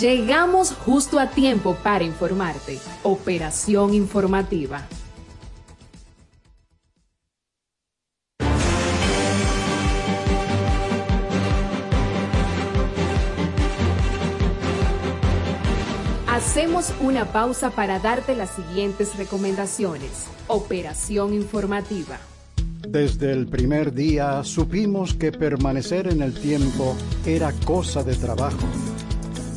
Llegamos justo a tiempo para informarte. Operación informativa. Hacemos una pausa para darte las siguientes recomendaciones. Operación informativa. Desde el primer día supimos que permanecer en el tiempo era cosa de trabajo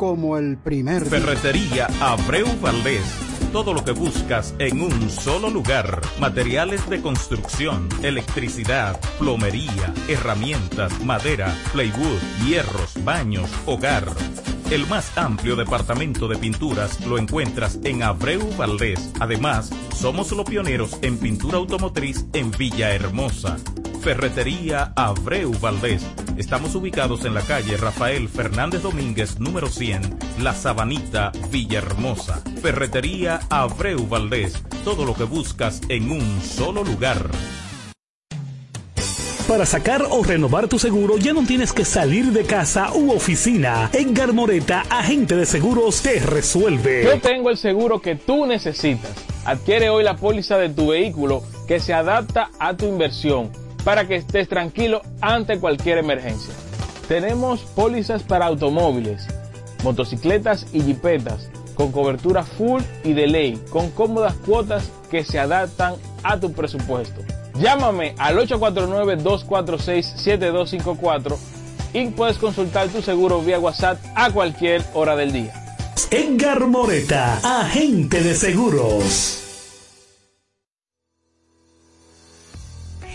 como el primer Ferretería Abreu Valdés. Todo lo que buscas en un solo lugar. Materiales de construcción, electricidad, plomería, herramientas, madera, plywood, hierros, baños, hogar. El más amplio departamento de pinturas lo encuentras en Abreu Valdés. Además, somos los pioneros en pintura automotriz en Villahermosa. Ferretería Abreu Valdés. Estamos ubicados en la calle Rafael Fernández Domínguez, número 100, La Sabanita, Villahermosa. Ferretería Abreu Valdés. Todo lo que buscas en un solo lugar. Para sacar o renovar tu seguro ya no tienes que salir de casa u oficina. Edgar Moreta, agente de seguros, te resuelve. Yo tengo el seguro que tú necesitas. Adquiere hoy la póliza de tu vehículo que se adapta a tu inversión para que estés tranquilo ante cualquier emergencia. Tenemos pólizas para automóviles, motocicletas y jipetas con cobertura full y de ley, con cómodas cuotas que se adaptan a tu presupuesto. Llámame al 849-246-7254 y puedes consultar tu seguro vía WhatsApp a cualquier hora del día. Edgar Moreta, agente de seguros.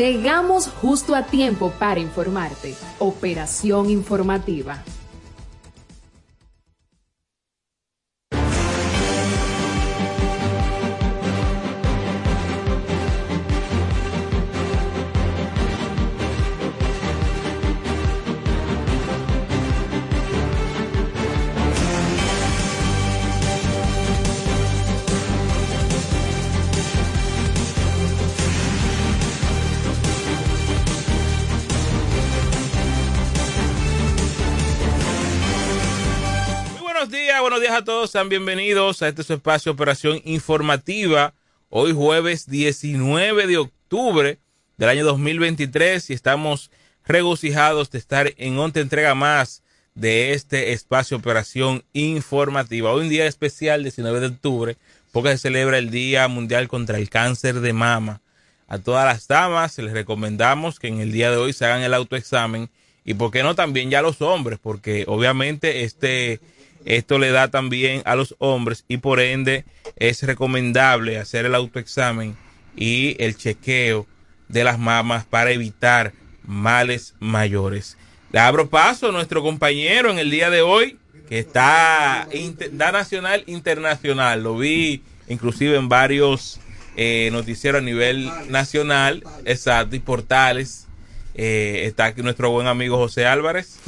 Llegamos justo a tiempo para informarte. Operación informativa. Buenos días a todos. Sean bienvenidos a este espacio Operación Informativa. Hoy jueves 19 de octubre del año 2023 y estamos regocijados de estar en otra entrega más de este espacio Operación Informativa. Hoy un día especial, 19 de octubre, porque se celebra el Día Mundial contra el Cáncer de Mama. A todas las damas les recomendamos que en el día de hoy se hagan el autoexamen y por qué no también ya los hombres, porque obviamente este esto le da también a los hombres y por ende es recomendable hacer el autoexamen y el chequeo de las mamas para evitar males mayores. Le abro paso a nuestro compañero en el día de hoy, que está da nacional internacional. Lo vi inclusive en varios eh, noticieros a nivel nacional, exacto, y portales. Eh, está aquí nuestro buen amigo José Álvarez.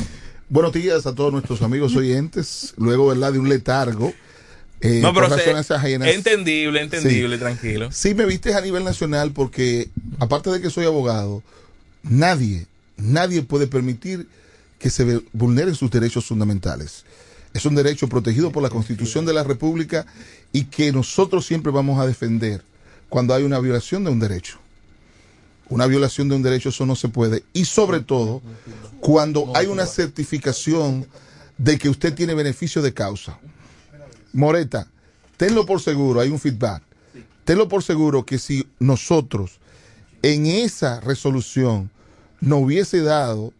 Buenos días a todos nuestros amigos oyentes. Luego, ¿verdad? De un letargo. Eh, no, pero es entendible, entendible, tranquilo. Sí, me viste a nivel nacional porque, aparte de que soy abogado, nadie, nadie puede permitir que se vulneren sus derechos fundamentales. Es un derecho protegido por la Constitución de la República y que nosotros siempre vamos a defender cuando hay una violación de un derecho. Una violación de un derecho eso no se puede. Y sobre todo cuando hay una certificación de que usted tiene beneficio de causa. Moreta, tenlo por seguro, hay un feedback. Tenlo por seguro que si nosotros en esa resolución no hubiese dado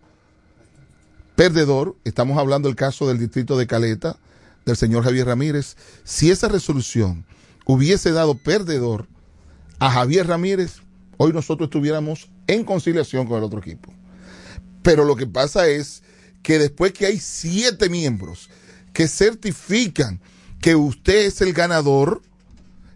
perdedor, estamos hablando del caso del distrito de Caleta, del señor Javier Ramírez, si esa resolución hubiese dado perdedor a Javier Ramírez, hoy nosotros estuviéramos en conciliación con el otro equipo. Pero lo que pasa es que después que hay siete miembros que certifican que usted es el ganador,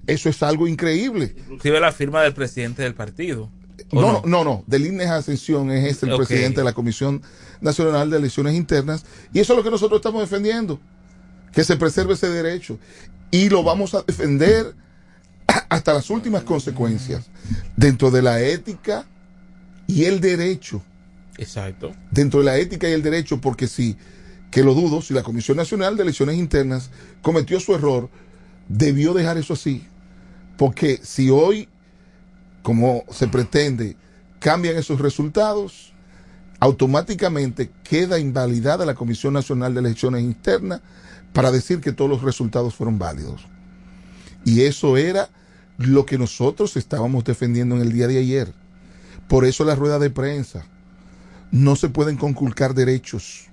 eso es algo increíble. Inclusive la firma del presidente del partido. No, no, no, del INES Ascensión es el presidente de la Comisión Nacional de Elecciones Internas y eso es lo que nosotros estamos defendiendo, que se preserve ese derecho y lo vamos a defender hasta las últimas consecuencias dentro de la ética y el derecho. Exacto. Dentro de la ética y el derecho, porque si, que lo dudo, si la Comisión Nacional de Elecciones Internas cometió su error, debió dejar eso así. Porque si hoy, como se pretende, cambian esos resultados, automáticamente queda invalidada la Comisión Nacional de Elecciones Internas para decir que todos los resultados fueron válidos. Y eso era lo que nosotros estábamos defendiendo en el día de ayer. Por eso la rueda de prensa. No se pueden conculcar derechos.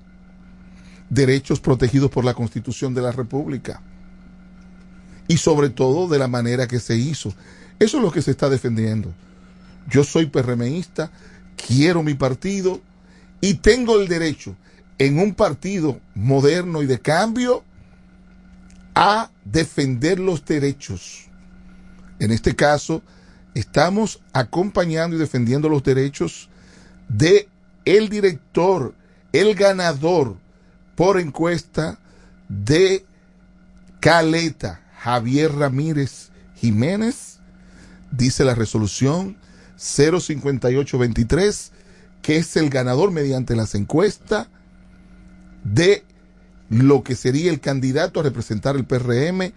Derechos protegidos por la Constitución de la República. Y sobre todo de la manera que se hizo. Eso es lo que se está defendiendo. Yo soy PRMista, quiero mi partido y tengo el derecho en un partido moderno y de cambio a defender los derechos en este caso, estamos acompañando y defendiendo los derechos de el director, el ganador por encuesta de Caleta, Javier Ramírez Jiménez, dice la resolución 05823, que es el ganador mediante las encuestas de lo que sería el candidato a representar el PRM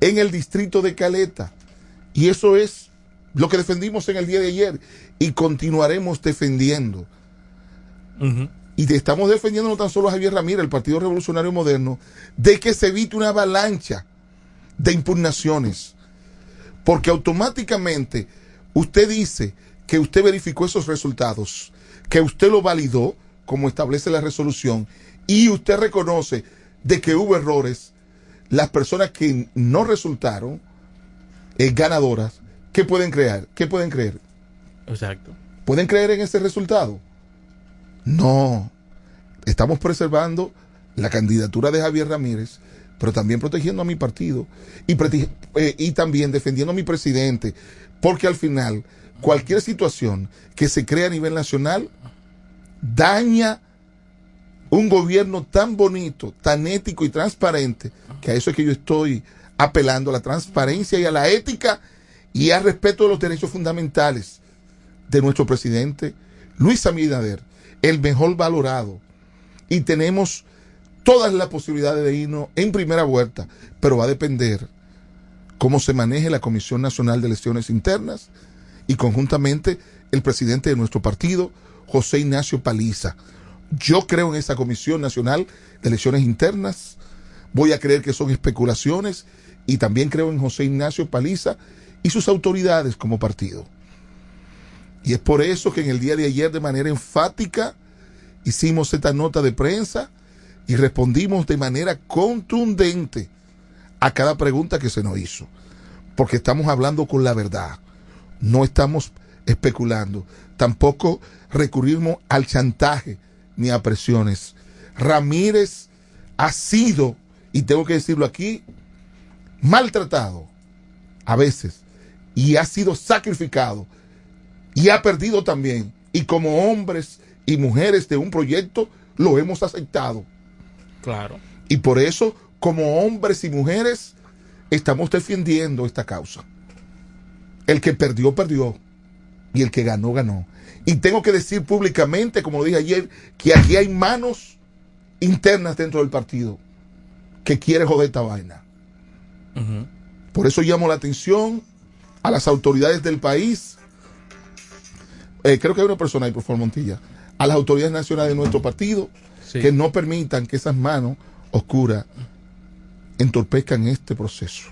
en el distrito de Caleta. Y eso es lo que defendimos en el día de ayer y continuaremos defendiendo. Y estamos defendiendo no tan solo a Javier Ramírez, el Partido Revolucionario Moderno, de que se evite una avalancha de impugnaciones. Porque automáticamente usted dice que usted verificó esos resultados, que usted lo validó, como establece la resolución, y usted reconoce de que hubo errores, las personas que no resultaron, eh, ganadoras, ¿qué pueden crear? ¿Qué pueden creer? Exacto. ¿Pueden creer en ese resultado? No. Estamos preservando la candidatura de Javier Ramírez, pero también protegiendo a mi partido y, eh, y también defendiendo a mi presidente, porque al final cualquier situación que se crea a nivel nacional daña un gobierno tan bonito, tan ético y transparente, que a eso es que yo estoy apelando a la transparencia y a la ética y al respeto de los derechos fundamentales de nuestro presidente Luis Abinader, el mejor valorado. Y tenemos todas las posibilidades de irnos en primera vuelta, pero va a depender cómo se maneje la Comisión Nacional de Elecciones Internas y conjuntamente el presidente de nuestro partido, José Ignacio Paliza. Yo creo en esa Comisión Nacional de Elecciones Internas, voy a creer que son especulaciones y también creo en José Ignacio Paliza y sus autoridades como partido. Y es por eso que en el día de ayer de manera enfática hicimos esta nota de prensa y respondimos de manera contundente a cada pregunta que se nos hizo. Porque estamos hablando con la verdad. No estamos especulando. Tampoco recurrimos al chantaje ni a presiones. Ramírez ha sido, y tengo que decirlo aquí, maltratado a veces y ha sido sacrificado y ha perdido también. Y como hombres y mujeres de un proyecto lo hemos aceptado. Claro. Y por eso, como hombres y mujeres, estamos defendiendo esta causa. El que perdió, perdió. Y el que ganó, ganó. Y tengo que decir públicamente, como lo dije ayer, que aquí hay manos internas dentro del partido que quiere joder esta vaina. Por eso llamo la atención a las autoridades del país. Eh, creo que hay una persona ahí, por favor, Montilla. A las autoridades nacionales de nuestro partido Sí. que no permitan que esas manos oscuras entorpezcan este proceso.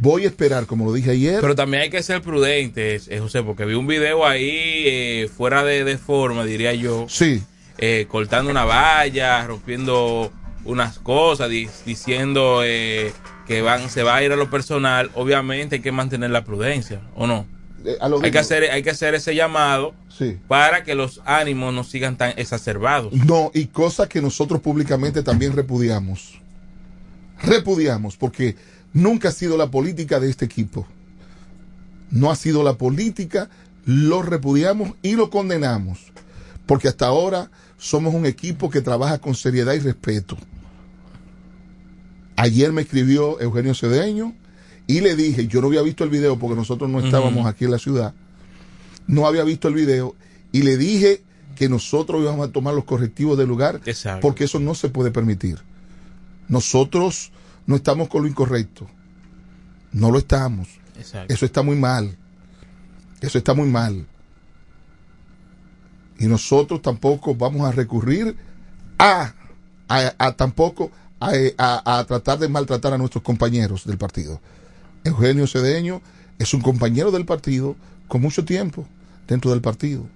Voy a esperar, como lo dije ayer. Pero también hay que ser prudentes, eh, José, porque vi un video ahí eh, fuera de, de forma, diría yo, sí, eh, cortando una valla, rompiendo unas cosas, di- diciendo eh, que van, se va a ir a lo personal. Obviamente hay que mantener la prudencia, ¿o no? eh, Hay que hacer, hay que hacer ese llamado Sí. para que los ánimos no sigan tan exacerbados. No, y cosas que nosotros públicamente también repudiamos. Repudiamos, porque nunca ha sido la política de este equipo. No ha sido la política, lo repudiamos y lo condenamos. Porque hasta ahora somos un equipo que trabaja con seriedad y respeto. Ayer me escribió Eugenio Cedeño y le dije, yo no había visto el video porque nosotros no estábamos aquí en la ciudad, no había visto el video y le dije que nosotros íbamos a tomar los correctivos del lugar Exacto. porque eso no se puede permitir. Nosotros no estamos con lo incorrecto. No lo estamos. Exacto. Eso está muy mal. Eso está muy mal. Y nosotros tampoco vamos a recurrir a, a- a tampoco a, a- a tratar de maltratar a nuestros compañeros del partido. Eugenio Cedeño es un compañero del partido con mucho tiempo dentro del partido.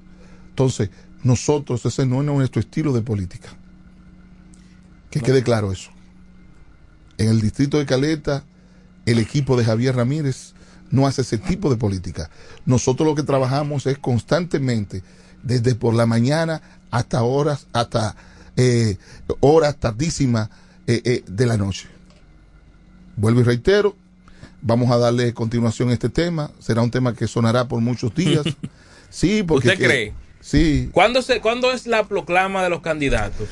Entonces, nosotros, ese no es nuestro estilo de política. Que quede claro eso. En el distrito de Caleta, el equipo de Javier Ramírez no hace ese tipo de política. Nosotros lo que trabajamos es constantemente, desde por la mañana hasta horas, hasta eh, horas tardísimas eh, eh, de la noche. Vuelvo y reitero, vamos a darle continuación a este tema. Será un tema que sonará por muchos días. Sí, porque ¿Usted que- cree? Sí, ¿Cuándo, se, ¿Cuándo es la proclama de los candidatos?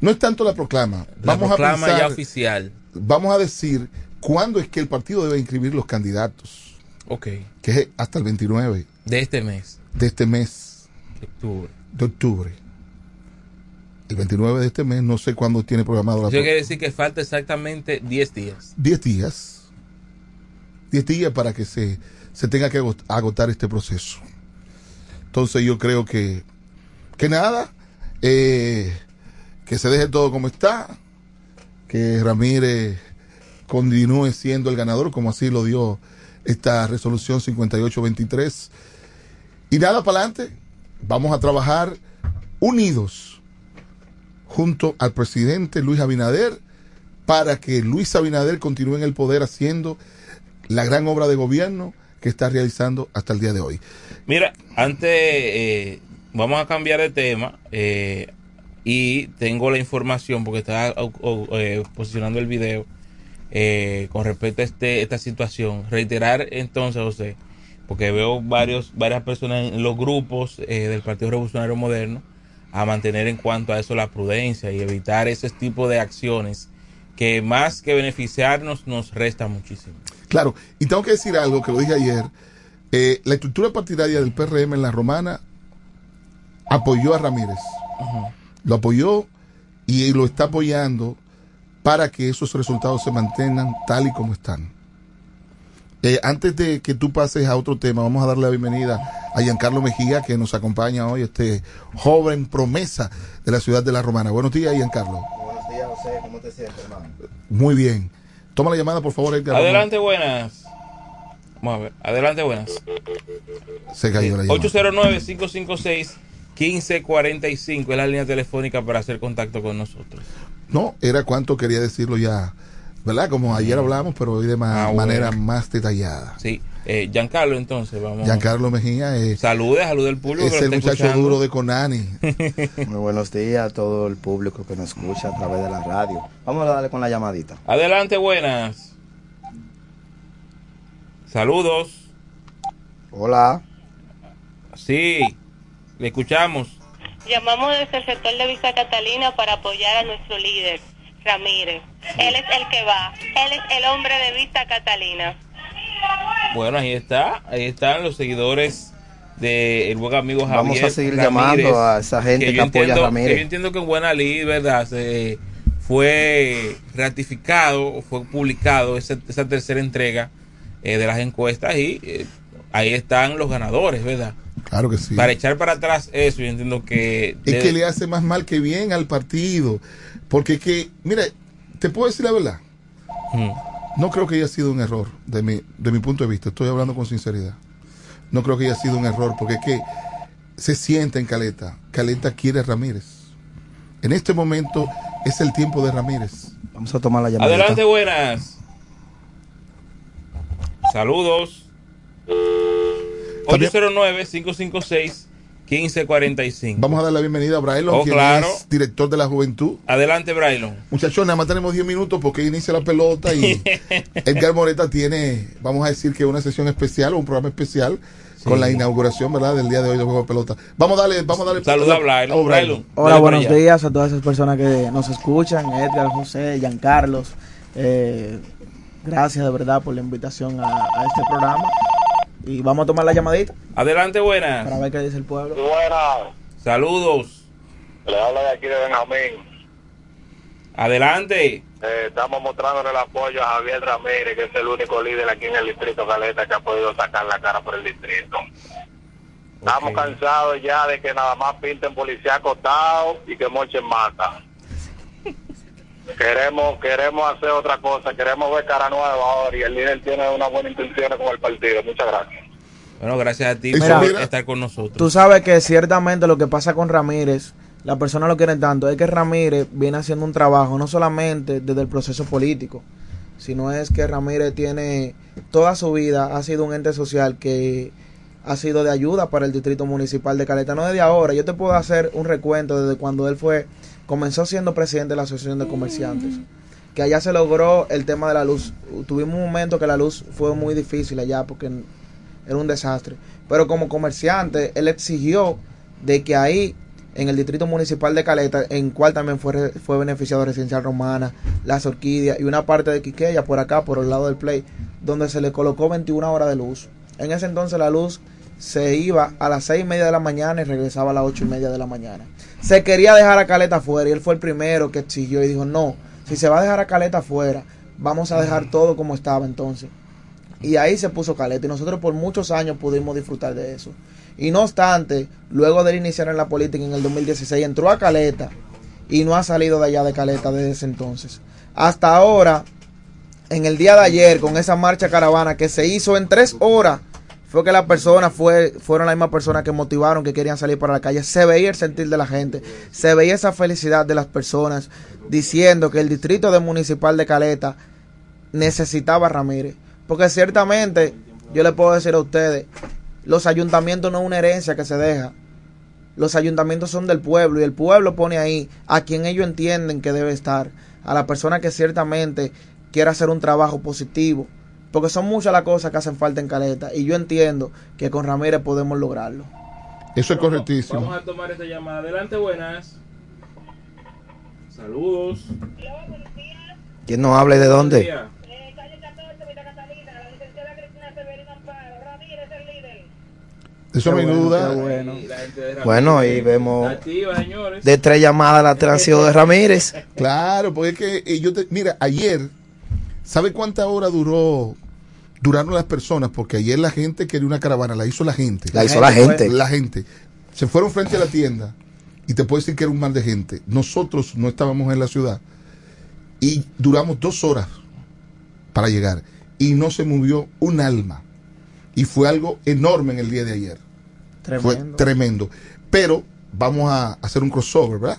no es tanto la proclama. La Vamos a proclama pensar, ya oficial. vamos a decir cuándo es que el partido debe inscribir los candidatos, Ok. que es hasta el 29 De este mes. de este mes de octubre. de octubre. El 29 de este mes, no sé cuándo tiene programado la Eso quiere decir que falta exactamente 10 días. 10 días. 10 días para que se, se tenga que agot- agotar este proceso. Entonces yo creo que, que nada, eh, que se deje todo como está, que Ramírez continúe siendo el ganador, como así lo dio esta resolución 5823. Y nada para adelante, vamos a trabajar unidos junto al presidente Luis Abinader para que Luis Abinader continúe en el poder haciendo la gran obra de gobierno que está realizando hasta el día de hoy. Mira, antes eh, vamos a cambiar de tema eh, y tengo la información porque estaba eh, posicionando el video eh, con respecto a este, esta situación. Reiterar entonces, José, porque veo varios, varias personas en los grupos del Partido Revolucionario Moderno a mantener en cuanto a eso la prudencia y evitar ese tipo de acciones que más que beneficiarnos nos resta muchísimo. Claro, y tengo que decir algo que lo dije ayer. Eh, la estructura partidaria del PRM en la romana apoyó a Ramírez. Lo apoyó y lo está apoyando para que esos resultados se mantengan tal y como están. Eh, antes de que tú pases a otro tema, vamos a darle la bienvenida a Giancarlo Mejía, que nos acompaña hoy, este joven promesa de la ciudad de La Romana. Buenos días, Giancarlo. Buenos días, José. ¿Cómo te sientes, hermano? Muy bien. Toma la llamada, por favor, Edgar. Adelante, buenas. Vamos a ver. Adelante, buenas. Se cayó la llamada. 809-556-1545 es la línea telefónica para hacer contacto con nosotros. No, era cuanto quería decirlo ya, ¿verdad? Como ayer hablamos, pero hoy de ma- Ah, manera bueno. más detallada. Sí. Eh, Giancarlo, entonces, vamos. Giancarlo Mejía es, Salude, salude al público. es que el muchacho escuchando. duro de Conani. Muy buenos días a todo el público que nos escucha a través de la radio. Vamos a darle con la llamadita. Adelante, buenas. Saludos. Hola. Sí, le escuchamos. Llamamos desde el sector de Vista Catalina para apoyar a nuestro líder, Ramírez. Él es el que va. Él es el hombre de Vista Catalina. Bueno, ahí está. Ahí están los seguidores del buen amigo Javier. Vamos a seguir Ramírez, llamando a esa gente que yo apoya a entiendo- Ramírez. que yo entiendo que en Buena Lid, ¿verdad? Se, fue ratificado, fue publicado esa, esa tercera entrega eh, de las encuestas y eh, ahí están los ganadores, ¿verdad? Claro que sí. Para echar para atrás eso, yo entiendo que... Es debe- que le hace más mal que bien al partido. Porque es que, mira, te puedo decir la verdad. Mm. No creo que haya sido un error, de mi, de mi punto de vista. Estoy hablando con sinceridad. No creo que haya sido un error, porque es que se sienta en Caleta. Caleta quiere a Ramírez. En este momento es el tiempo de Ramírez. Vamos a tomar la llamadita. Adelante, buenas. Saludos. 809-556-1545. Vamos a dar la bienvenida a Braylon, Oh, quien claro. es director de la juventud. Adelante, Braylon. Muchachos, nada más tenemos 10 minutos porque inicia la pelota y Edgar Moreta tiene, vamos a decir que una sesión especial o un programa especial con la inauguración, ¿verdad? Del día de hoy de Juego de Pelota. Vamos a darle, vamos a darle. Saluda a Braylon. Vamos, Braylon. Hola, Dale buenos días a todas esas personas que nos escuchan, Edgar, José, Giancarlos. Eh, gracias de verdad por la invitación a, a este programa. Y vamos a tomar la llamadita Adelante, para buenas. ver qué dice el pueblo. Buenas, Saludos. le habla de aquí de Benjamín. Adelante. Eh, estamos mostrándole el apoyo a Javier Ramírez, que es el único líder aquí en el distrito Caleta que ha podido sacar la cara por el distrito. Estamos cansados ya de que nada más pinten policía acostado y que mochen mata. Queremos queremos hacer otra cosa, queremos ver cara nueva ahora y el líder tiene una buena intención con el partido. Muchas gracias. Bueno, gracias a ti por estar con nosotros. Tú sabes que ciertamente lo que pasa con Ramírez, la persona lo quieren tanto, es que Ramírez viene haciendo un trabajo no solamente desde el proceso político, sino es que Ramírez tiene toda su vida, ha sido un ente social que ha sido de ayuda para el distrito municipal de Caleta, no desde ahora, yo te puedo hacer un recuento desde cuando él fue, comenzó siendo presidente de la Asociación de Comerciantes, que allá se logró el tema de la luz, tuvimos un momento que la luz fue muy difícil allá porque era un desastre. Pero como comerciante, él exigió de que ahí, en el distrito municipal de Caleta, en cual también fue, fue beneficiado Residencial Romana, Las Orquídeas y una parte de Quiqueya por acá, por el lado del Play, donde se le colocó 21 horas de luz. En ese entonces la luz se iba a las seis y media de la mañana y regresaba a las ocho y media de la mañana. Se quería dejar a Caleta afuera y él fue el primero que exigió y dijo, no, si se va a dejar a Caleta afuera, vamos a dejar todo como estaba entonces. Y ahí se puso Caleta. Y nosotros por muchos años pudimos disfrutar de eso. Y no obstante, luego de iniciar en la política en el 2016, entró a Caleta y no ha salido de allá de Caleta desde ese entonces. Hasta ahora, en el día de ayer, con esa marcha caravana que se hizo en tres horas, fue que las personas fue, fueron las mismas personas que motivaron, que querían salir para la calle. Se veía el sentir de la gente, se veía esa felicidad de las personas diciendo que el distrito de municipal de Caleta necesitaba a Ramírez. Porque ciertamente, yo le puedo decir a ustedes, los ayuntamientos no es una herencia que se deja. Los ayuntamientos son del pueblo y el pueblo pone ahí a quien ellos entienden que debe estar, a la persona que ciertamente quiere hacer un trabajo positivo. Porque son muchas las cosas que hacen falta en Caleta y yo entiendo que con Ramírez podemos lograrlo. Eso es correctísimo. Vamos a tomar esta llamada. Adelante, buenas. Saludos. ¿Quién nos habla y de dónde? Eso no hay duda. Bueno, y vemos de tres llamadas la sido de Ramírez. Claro, porque es que eh, yo te, mira, ayer, ¿sabe cuánta hora duró? Duraron las personas, porque ayer la gente quería una caravana, la hizo la gente. La hizo la gente. La gente. Se fueron frente a la tienda y te puedo decir que era un mar de gente. Nosotros no estábamos en la ciudad y duramos dos horas para llegar y no se movió un alma. Y fue algo enorme en el día de ayer. Fue Tremendo. tremendo. Pero vamos a hacer un crossover, ¿verdad?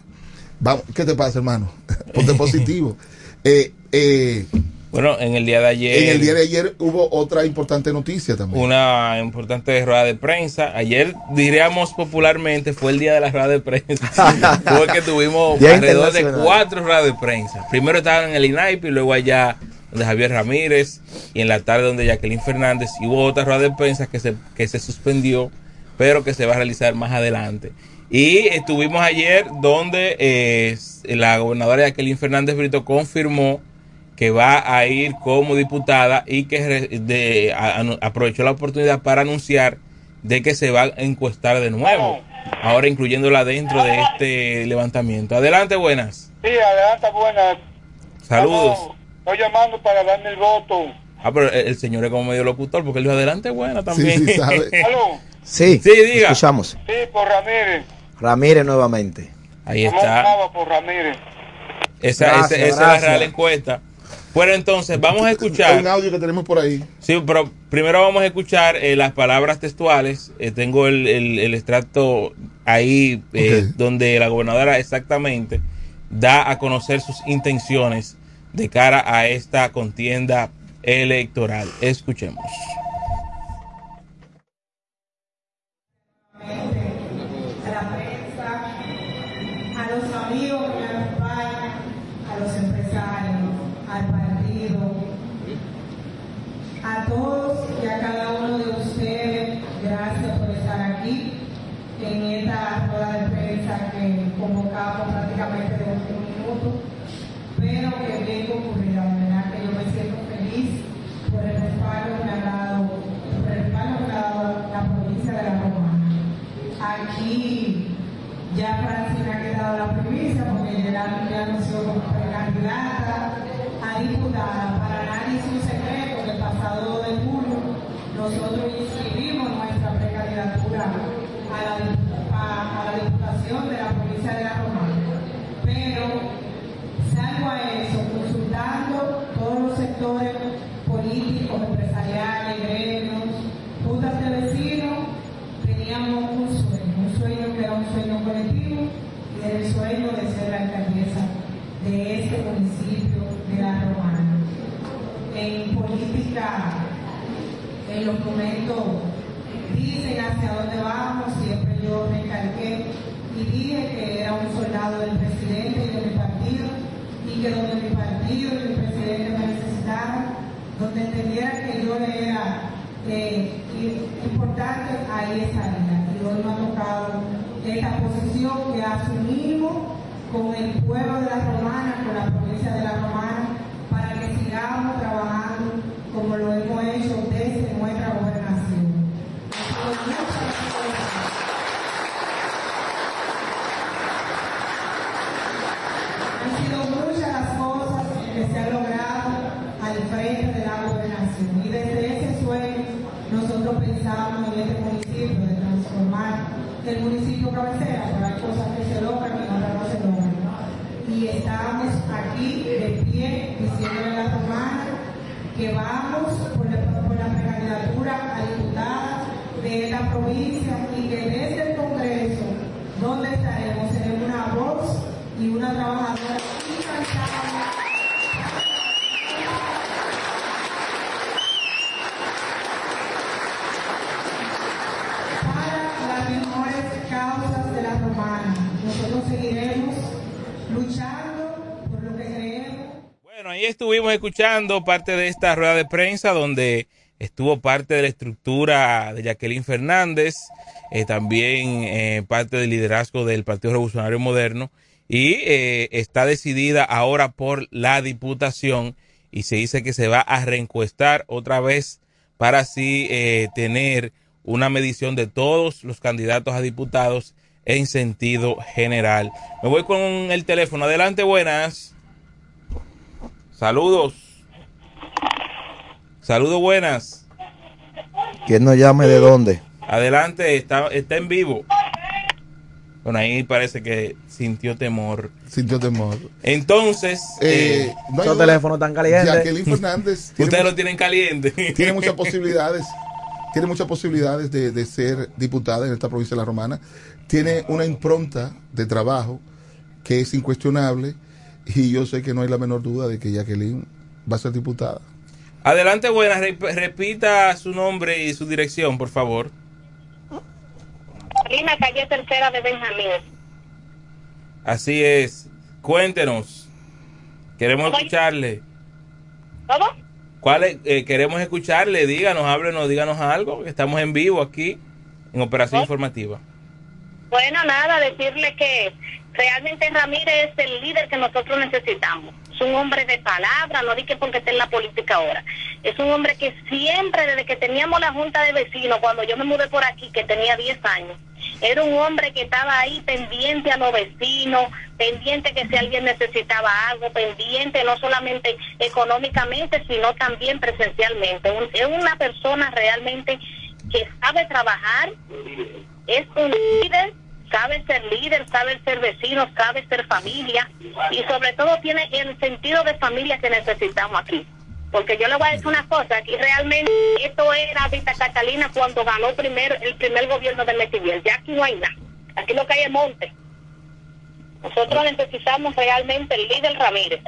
Vamos, ¿Qué te pasa, hermano? Ponte positivo. Eh, eh, Bueno, en el día de ayer. en el día de ayer hubo otra importante noticia también. Una importante rueda de prensa. Ayer, diríamos popularmente, fue el día de la rueda de prensa. fue que tuvimos Día alrededor de cuatro ruedas de prensa. Primero estaban en el INAIP y luego allá donde Javier Ramírez y en la tarde donde Jacqueline Fernández. Y hubo otra rueda de prensa que se, que se suspendió, pero que se va a realizar más adelante. Y estuvimos ayer donde eh, la gobernadora Jacqueline Fernández Brito confirmó que va a ir como diputada y que re- de- a- a- aprovechó la oportunidad para anunciar de que se va a encuestar de nuevo, ahora incluyéndola dentro de este levantamiento. Adelante, buenas. Sí, adelante, buenas. Saludos. Estoy llamando para darme el voto. Ah, pero el, el señor es como medio locutor porque él dijo adelante, buena también. sí, sabe. ¿Aló? Sí, Sí, diga. escuchamos. Sí, por Ramírez. Ramírez nuevamente. Ahí ¿Cómo está. por Ramírez? Esa, Gracias, esa- esa es la real encuesta. Bueno, entonces vamos a escuchar. Un audio que tenemos por ahí. Sí, pero primero vamos a escuchar eh, las palabras textuales. Eh, tengo el, el- el extracto ahí eh, donde la gobernadora exactamente da a conocer sus intenciones de cara a esta contienda electoral. Escuchemos. Prácticamente de último minuto, pero que bien concurrida, de verdad que yo me siento feliz por el respaldo que ha dado, por el respaldo que ha dado la provincia de la Romana. Aquí ya Francina ha quedado la primicia porque ya ya anunció como precandidata a diputada. Para nadie es un secreto que el pasado 2 de julio nosotros inscribimos nuestra precandidatura a la, dipu- a- a de la provincia de La Romana. Pero salvo a eso, consultando todos los sectores políticos, empresariales, gremios, juntas de vecinos, teníamos un sueño, un sueño que era un sueño colectivo y era el sueño de ser la alcaldesa de este municipio de La Romana. En política, en los momentos dicen hacia dónde vamos, siempre yo recalqué dije que era un soldado del presidente y de mi partido y que donde mi partido y mi presidente me necesitaban, donde entendieran que yo era importante, ahí estaría. Y hoy me ha tocado esta posición que asumimos con el pueblo de la Romana, con la provincia de la Romana, para que sigamos trabajando como lo hemos hecho desde nuestra transformar el municipio cabecera, pero hay cosas que se logran y otras no se logran. Y estamos aquí de pie diciéndole a la romana que vamos por la, la precandidatura a diputada de esta provincia y que desde el Congreso, donde estaremos, seremos una voz y una trabajadora incansable para las mejores causas de la romana. Nosotros seguiremos luchando por lo que creemos. Bueno, ahí estuvimos escuchando parte de esta rueda de prensa donde estuvo parte de la estructura de Jacqueline Fernández, eh, también eh, parte del liderazgo del Partido Revolucionario Moderno y eh, está decidida ahora por la diputación y se dice que se va a reencuestar otra vez para así tener una medición de todos los candidatos a diputados en sentido general. Me voy con el teléfono. Adelante, buenas. Saludos. Saludos, buenas. ¿Quién nos llame de dónde? Adelante, está, está en vivo. Bueno, ahí parece que sintió temor. Sintió temor. Entonces, Eh, eh, no hay Esos teléfonos tan calientes. Jacqueline Fernández tiene, ustedes lo tienen caliente. tiene muchas posibilidades. Tiene muchas posibilidades de, de ser diputada en esta provincia de La Romana. Tiene una impronta de trabajo que es incuestionable y yo sé que no hay la menor duda de que Jacqueline va a ser diputada. Adelante, buenas. Rep- repita su nombre y su dirección, por favor. Lina, calle tercera de Benjamín. Así es. Cuéntenos. Queremos escucharle. ¿Cómo? ¿Cuál es? Eh, queremos escucharle. Díganos, háblenos, díganos algo. Estamos en vivo aquí en Operación Informativa. Bueno, nada, decirle que realmente Ramírez es el líder que nosotros necesitamos. Es un hombre de palabra, no di que porque esté en la política ahora. Es un hombre que siempre, desde que teníamos la junta de vecinos, cuando yo me mudé por aquí, que tenía 10 años, era un hombre que estaba ahí pendiente a los vecinos, pendiente que si alguien necesitaba algo, pendiente no solamente económicamente, sino también presencialmente. Es una persona realmente que sabe trabajar, es un líder, sabe ser líder, sabe ser vecino, sabe ser familia y sobre todo tiene el sentido de familia que necesitamos aquí. Porque yo le voy a decir una cosa, aquí realmente esto era Vista Catalina cuando ganó primero el primer gobierno de Metiviel. Ya aquí no hay nada. Aquí lo que hay es monte. Nosotros necesitamos realmente el líder Ramírez.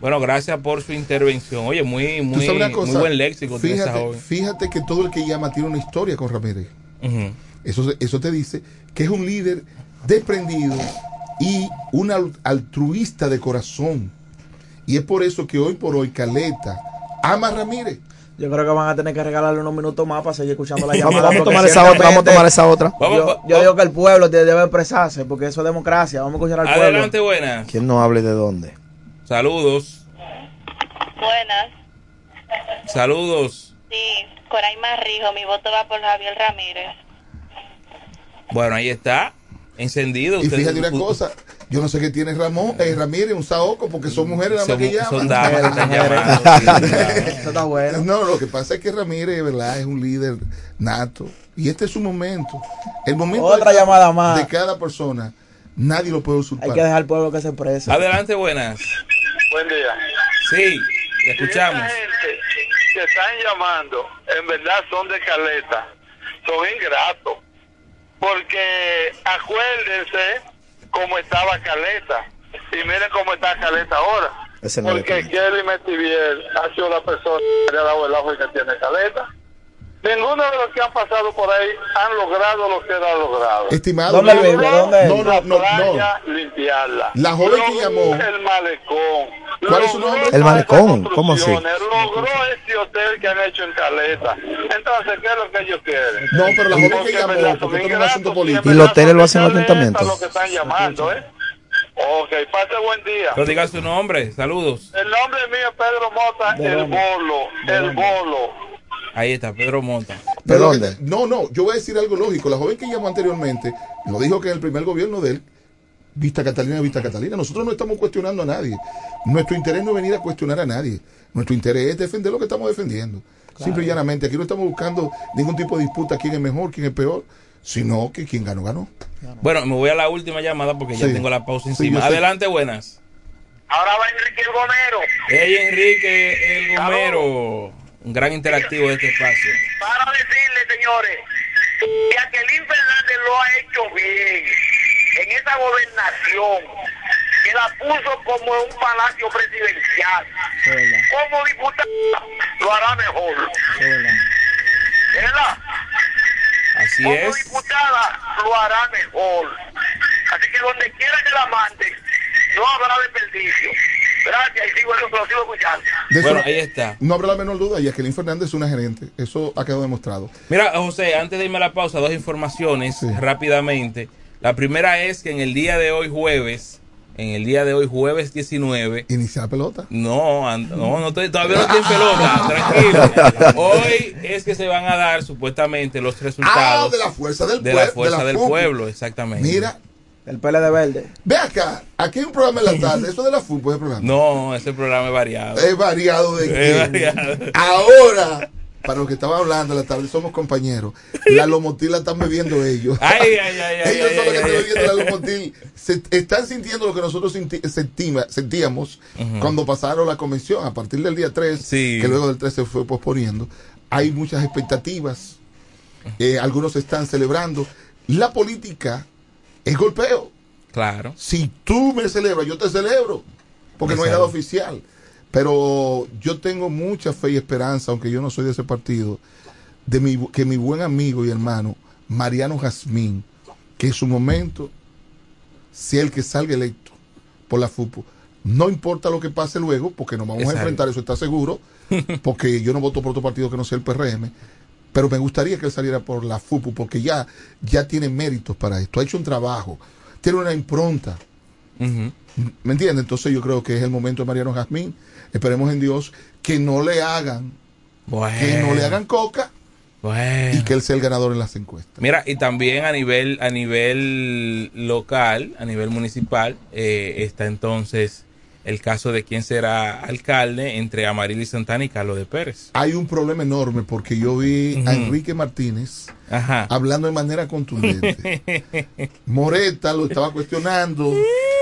Bueno, gracias por su intervención. Oye, muy, ¿Tú muy, muy buen léxico Fíjate, que todo el que llama tiene una historia con Ramírez. Ujú. Eso, eso te dice que es un líder desprendido y un al- altruista de corazón. Y es por eso que hoy por hoy Caleta ama a Ramírez. Yo creo que van a tener que regalarle unos minutos más para seguir escuchando la Vamos, llamada. vamos a tomar esa otra, vamos a tomar esa otra. Yo, yo digo que el pueblo debe expresarse, porque eso es democracia. Vamos a escuchar al pueblo. Adelante, buenas. ¿Quién no hable de dónde? Saludos. Buenas. Saludos. Sí, Coraima Rijo, mi voto va por Javier Ramírez. Bueno, ahí está. Encendido. Y fíjate una cosa, yo no sé qué tiene Ramón, eh, Ramírez, un saoco, porque son mujeres Son- que llaman. son damas que están llamando. Eso está bueno. No, lo que pasa es que Ramírez, de verdad, es un líder nato. Y este es su momento. El momento Otra de, cada- llamada más. de cada persona, nadie lo puede usurpar. Hay que dejar al pueblo que se exprese. Adelante, buenas. Buen día. Sí, le escuchamos. Gente que están llamando, en verdad son de caleta, son ingratos. Porque acuérdense cómo estaba Caleta. Y miren cómo está Caleta ahora. Porque Kelly Metivier ha sido la persona que le ha dado el ojo y que tiene Caleta. Ninguno de los que han pasado por ahí han logrado lo que él ha logrado. Estimado, ¿Dónde no, vive? ¿Dónde no, no, La no, no. limpiarla. La joven que llamó- El malecón. ¿Cuál es su nombre? El malecón, ¿cómo así? Logró este hotel que han hecho en Caleta. Entonces, ¿qué es lo que ellos quieren? No, pero la joven Porque, que llamó, porque esto no es un asunto político. ¿Y los hoteles lo hacen el Caleta ayuntamiento? es lo que están llamando, ¿eh? Ok, pase buen día. Pero diga su nombre. Saludos. El nombre mío es Pedro Mota, ¿De el bolo, el bolo. Ahí está, Pedro Monta. ¿De dónde? no, no, yo voy a decir algo lógico. La joven que llamó anteriormente lo dijo que en el primer gobierno de él, Vista Catalina, Vista Catalina. Nosotros no estamos cuestionando a nadie. Nuestro interés no es venir a cuestionar a nadie. Nuestro interés es defender lo que estamos defendiendo. Simple y llanamente. Aquí no estamos buscando ningún tipo de disputa, quién es mejor, quién es peor, sino que quien ganó, ganó. Bueno, me voy a la última llamada porque ya tengo la pausa Sí, encima. sé. Adelante, buenas. Ahora va Enrique el Gomero. Hey, Enrique El Gomero. Un gran interactivo de este espacio. Para decirle, señores, Jacqueline Fernández lo ha hecho bien en esa gobernación, que la puso como un palacio presidencial. Como diputada, lo hará mejor. sí, verdad. ¿Verdad? Así Como es. diputada, lo hará mejor. Así que donde quiera que la mande, no habrá desperdicio. Gracias y sigo, lo sigo escuchando. De eso Bueno, no- ahí está. No habrá la menor duda, Jacqueline Fernández es una gerente. Eso ha quedado demostrado. Mira, José, antes de irme a la pausa, dos informaciones Sí. rápidamente. La primera es que en el día de hoy, jueves, en el día de hoy, jueves 19. ¿Inicia la pelota? No, and- no, no estoy- todavía no estoy en pelota, tranquilo. Hoy es que se van a dar supuestamente los resultados Ah, de la fuerza del de pue- la fuerza de la del pueblo, exactamente. Mira, El PLD verde. ve acá, aquí hay un programa en la tarde, eso de la fútbol es programa. No, ese programa es variado. Es variado de Es qué. variado. Ahora, para los que estaban hablando en la tarde, somos compañeros. La lomotil la están bebiendo ellos. Ay, ay, ay, ay, ellos ay, son los que ay, están bebiendo la lomotil. Se, están sintiendo lo que nosotros senti- sentima- sentíamos cuando pasaron la convención. A partir del día 3, Sí. que luego del 3 se fue posponiendo. Hay muchas expectativas. Eh, algunos están celebrando. La política es golpeo. Claro. Si tú me celebras, yo te celebro. Porque no hay nada oficial. Pero yo tengo mucha fe y esperanza, aunque yo no soy de ese partido, de mi, que mi buen amigo y hermano, Mariano Jazmín, que en su momento sea el que salga electo por la FUPO. No importa lo que pase luego, porque nos vamos Exacto. a enfrentar, eso está seguro, porque yo no voto por otro partido que no sea el PRM. Pero me gustaría que él saliera por la FUPU, porque ya, ya tiene méritos para esto. Ha hecho un trabajo, tiene una impronta. ¿Me entiendes? Entonces yo creo que es el momento de Mariano Jazmín. Esperemos en Dios que no le hagan, que no le hagan coca Bueno. y que él sea el ganador en las encuestas. Mira, y también a nivel, a nivel local, a nivel municipal, eh, está entonces el caso de quién será alcalde entre Amarilis Santana y Carlos de Pérez. Hay un problema enorme porque yo vi a. Enrique Martínez Ajá. hablando de manera contundente. Moreta lo estaba cuestionando.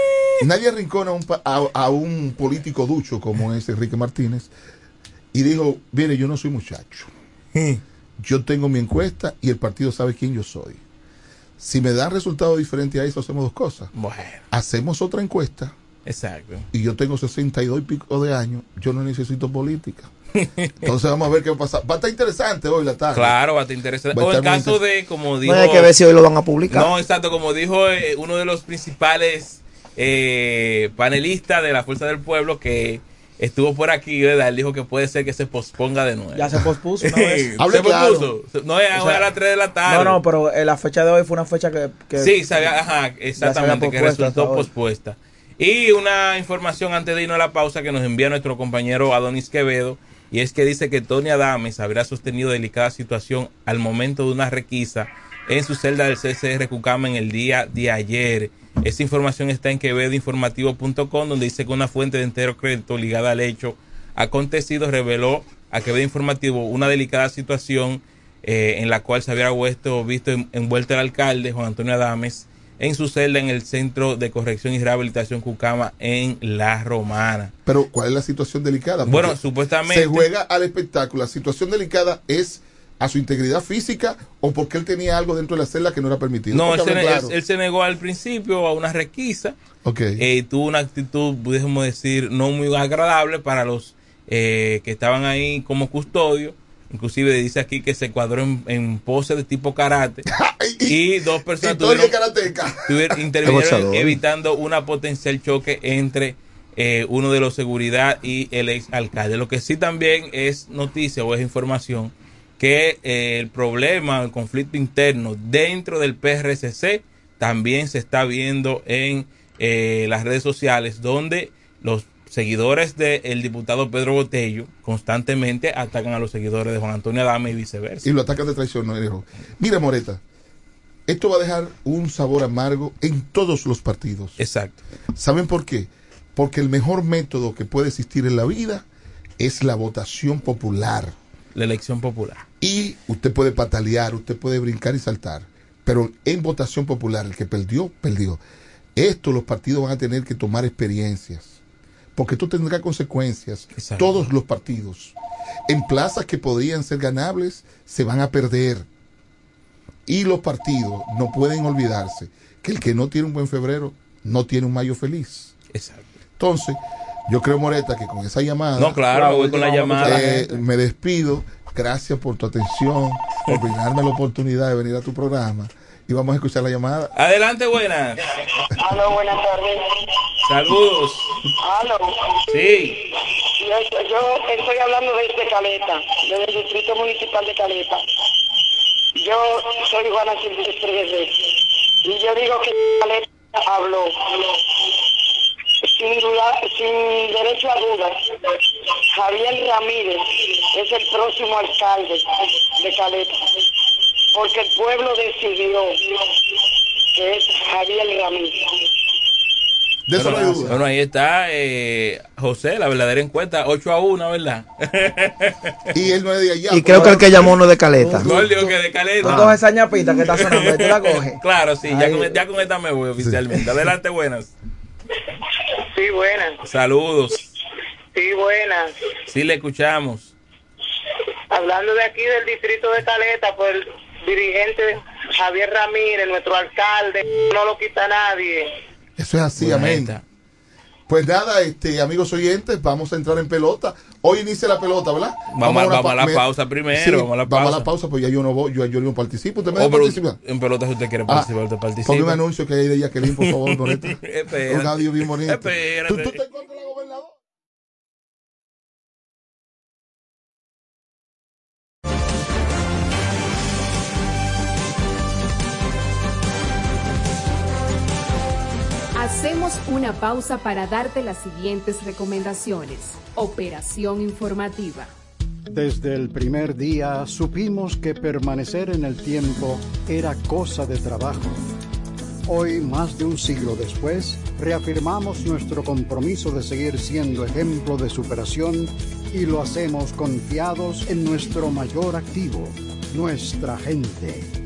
Nadie arrincona a un, pa- a, a un político ducho como es Enrique Martínez y dijo, mire, yo no soy muchacho. Yo tengo mi encuesta y el partido sabe quién yo soy. Si me dan resultados diferentes a eso, hacemos dos cosas. Bueno, Hacemos otra encuesta exacto. y yo tengo 62 y pico de años, yo no necesito política. Entonces vamos a ver qué va a pasar. Va a estar interesante hoy la tarde. Claro, va a estar interesante. Va O el caso de, como dijo... No hay que ver si hoy lo van a publicar. No, exacto, como dijo eh, uno de los principales eh, panelistas de la Fuerza del Pueblo que estuvo por aquí, ¿verdad? Él dijo que puede ser que se posponga de nuevo. Ya se pospuso una vez. Se claro. pospuso. No es O ahora sea, a las 3 de la tarde. No, no, pero eh, la fecha de hoy fue una fecha que. que Sí, se había- ajá, exactamente, que resultó hoy. pospuesta. Y una información antes de irnos a la pausa que nos envía nuestro compañero Adonis Quevedo, y es que dice que Tony Adames habría sostenido delicada situación al momento de una requisa en su celda del CCR Cucama en el día de ayer. Esta información está en quevedoinformativo.com, donde dice que una fuente de entero crédito ligada al hecho acontecido reveló a Quevedo Informativo una delicada situación eh, en la cual se había visto en- envuelto el alcalde Juan Antonio Adames en su celda en el Centro de Corrección y Rehabilitación Cucama en La Romana. Pero ¿cuál es la situación delicada? Porque Bueno, supuestamente... se juega al espectáculo. La situación delicada es a su integridad física o porque él tenía algo dentro de la celda que no era permitido. No, él se, claro. él- él se negó al principio a una requisa. Ok. Eh, tuvo una actitud, pudiésemos decir, no muy agradable para los eh, que estaban ahí como custodio. Inclusive dice aquí que se cuadró en, en pose de tipo karate. y, dos personas Y tuvieron- tuvieron- intervinieron evitando una potencial choque entre eh, uno de los seguridad y el ex alcalde. Lo que sí también es noticia o es información que eh, el problema, el conflicto interno dentro del PRCC también se está viendo en eh, las redes sociales donde los seguidores del diputado Pedro Botello constantemente atacan a los seguidores de Juan Antonio Adame y viceversa. Y lo atacan de traición. No. Mira, Moreta, esto va a dejar un sabor amargo en todos los partidos. Exacto. ¿Saben por qué? Porque el mejor método que puede existir en la vida es la votación popular. La elección popular. Y usted puede patalear, usted puede brincar y saltar, pero en votación popular, el que perdió, perdió. Esto los partidos van a tener que tomar experiencias, porque esto tendrá consecuencias. Exacto. Todos los partidos. En plazas que podrían ser ganables, se van a perder. Y los partidos no pueden olvidarse que el que no tiene un buen febrero no tiene un mayo feliz. Exacto. Entonces, yo creo, Moreta, que con esa llamada... No, claro, voy con la llamada. Eh, me despido. Gracias por tu atención, por brindarme la oportunidad de venir a tu programa. Y vamos a escuchar la llamada. Adelante, buenas. Aló, buenas tardes. Saludos. Aló. Sí. Yo, yo estoy hablando desde Caleta, desde el Distrito Municipal de Caleta. Yo soy Juana Silvestre Guerrero. Y yo digo que Caleta habló. sin, duda, sin derecho a dudas, Javier Ramírez es el próximo alcalde de Caleta, porque el pueblo decidió que es Javier Ramírez. De eso no hay bueno, duda. bueno, ahí está eh, José, la verdadera encuesta, 8 a 1, ¿verdad? Y él no es de allá. Y creo que el que llamó no es de caleta. No, él dijo que de Tú caleta. coges esa ñapita que está sonando tú la coges. Claro, sí, ya con, ya con esta me voy oficialmente. Adelante, buenas. Sí, buenas. Saludos. Sí, buenas. Sí, le escuchamos. Hablando de aquí del distrito de Caleta, pues el dirigente Javier Ramírez, nuestro alcalde, no lo quita nadie. Eso es así, Buena amén. esta. Pues nada, este, amigos oyentes, vamos a entrar en pelota. Hoy inicia la pelota, ¿verdad? Vamos a- una vamos a la pausa primero, Sí, vamos a la pausa. pausa, pues ya yo no voy, yo, yo no participo. ¿Usted me Oh, participar? en pelota, si usted quiere Ah, participar, usted Ponme un participa. anuncio que hay de Jacqueline, por favor. Espérate. Un audio bien bonito. Espérate. ¿Tú, tú te encuentras la gobernadora? Hacemos una pausa para darte las siguientes recomendaciones. Operación informativa. Desde el primer día supimos que permanecer en el tiempo era cosa de trabajo. Hoy, más de un siglo después, reafirmamos nuestro compromiso de seguir siendo ejemplo de superación y lo hacemos confiados en nuestro mayor activo, nuestra gente.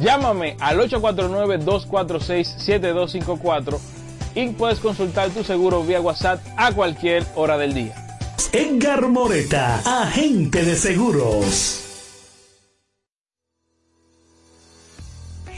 Llámame al 849-246-7254 y puedes consultar tu seguro vía WhatsApp a cualquier hora del día. Edgar Moreta, agente de seguros.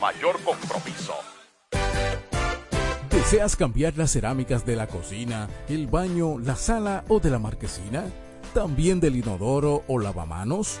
mayor compromiso. ¿Deseas cambiar las cerámicas de la cocina, el baño, la sala o de la marquesina? ¿También del inodoro o lavamanos?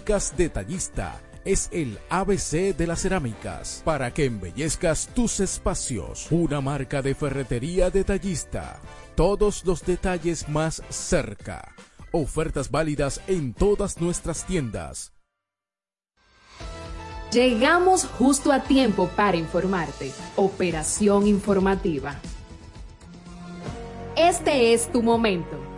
Cerámicas Detallista es el ABC de las cerámicas para que embellezcas tus espacios. Una marca de ferretería detallista. Todos los detalles más cerca. Ofertas válidas en todas nuestras tiendas. Llegamos justo a tiempo para informarte. Operación informativa. Este es tu momento.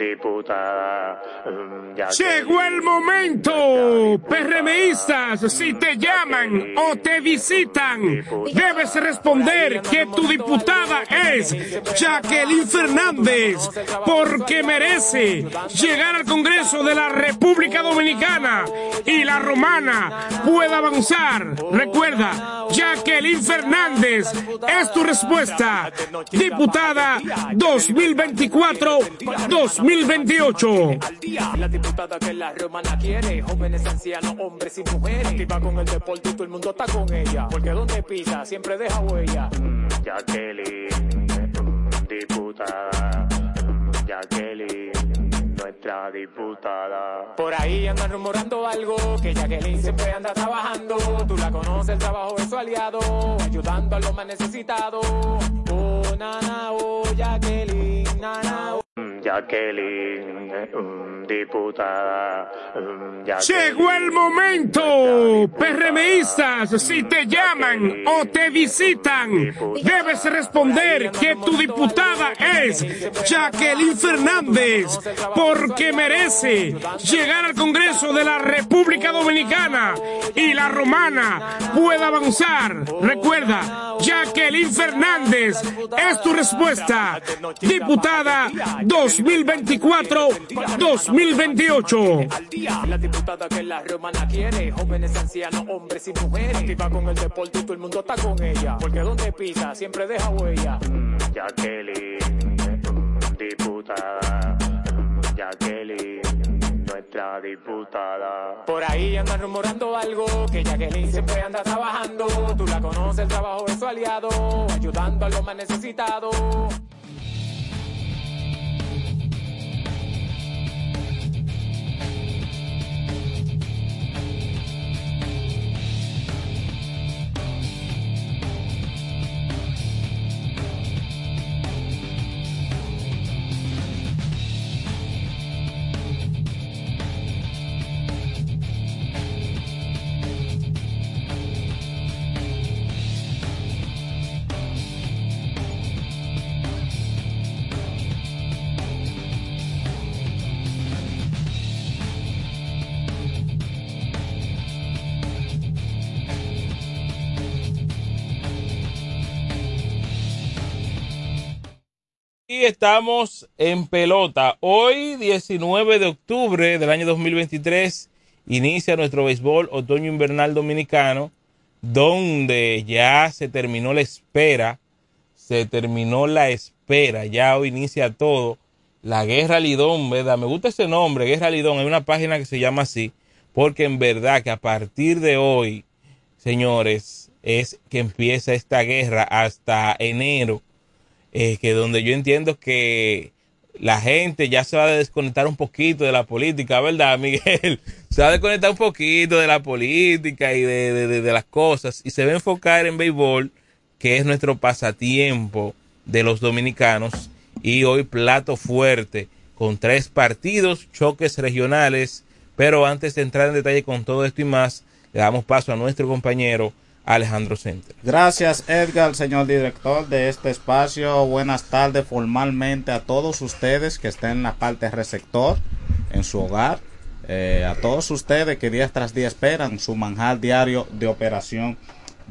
Diputada. ya Llegó el momento, PRMistas, si te llaman o te visitan, debes responder que tu diputada es Jacqueline Fernández, porque merece llegar al Congreso de la República Dominicana y la romana pueda avanzar. Recuerda, Jacqueline Fernández es tu respuesta, diputada 2024-2028. La diputada que la romana quiere, jóvenes, ancianos, hombres y mujeres. Activa con el deporte y todo el mundo está con ella. Porque donde pisa siempre deja huella. Jacqueline, mm, diputada. mm, Jacqueline, nuestra diputada. Por ahí andan rumorando algo, que Jacqueline siempre anda trabajando. Tú la conoces, el trabajo es su aliado, ayudando a los más necesitados. Oh, nana, oh, Jacqueline, nana, oh. Jacqueline, diputada. Llegó el momento, PRMistas, si te llaman o te visitan, debes responder que tu diputada es Jacqueline Fernández, porque merece llegar al Congreso de la República Dominicana y la romana pueda avanzar. Recuerda, Jacqueline Fernández es tu respuesta, diputada 2024-2028. La diputada que la romana quiere, jóvenes, ancianos, hombres y mujeres. Activa con el deporte y todo el mundo está con ella. Porque donde pisa siempre deja huella. Mm, Jacqueline, diputada. Jacqueline, nuestra diputada. Por ahí andan rumorando algo, que Jacqueline siempre anda trabajando. Tú la conoces, el trabajo es su aliado, ayudando a los más necesitados. Estamos en pelota. Hoy, 19 de octubre del año 2023, inicia nuestro béisbol otoño-invernal dominicano, donde ya se terminó la espera, se terminó la espera, ya hoy inicia todo. La Guerra Lidón, ¿verdad? Me gusta ese nombre, Guerra Lidón, hay una página que se llama así, porque en verdad que a partir de hoy, señores, es que empieza esta guerra hasta enero eh, que donde yo entiendo que la gente ya se va a desconectar un poquito de la política, ¿verdad, Miguel? Se va a desconectar un poquito de la política y de, de, de, de las cosas y se va a enfocar en béisbol, que es nuestro pasatiempo de los dominicanos. Y hoy plato fuerte con tres partidos, choques regionales. Pero antes de entrar en detalle con todo esto y más, le damos paso a nuestro compañero Alejandro Center. Gracias Edgar, señor director de este espacio. Buenas tardes formalmente a todos ustedes que estén en la parte receptor, en su hogar. Eh, a todos ustedes que día tras día esperan su manjar diario de operación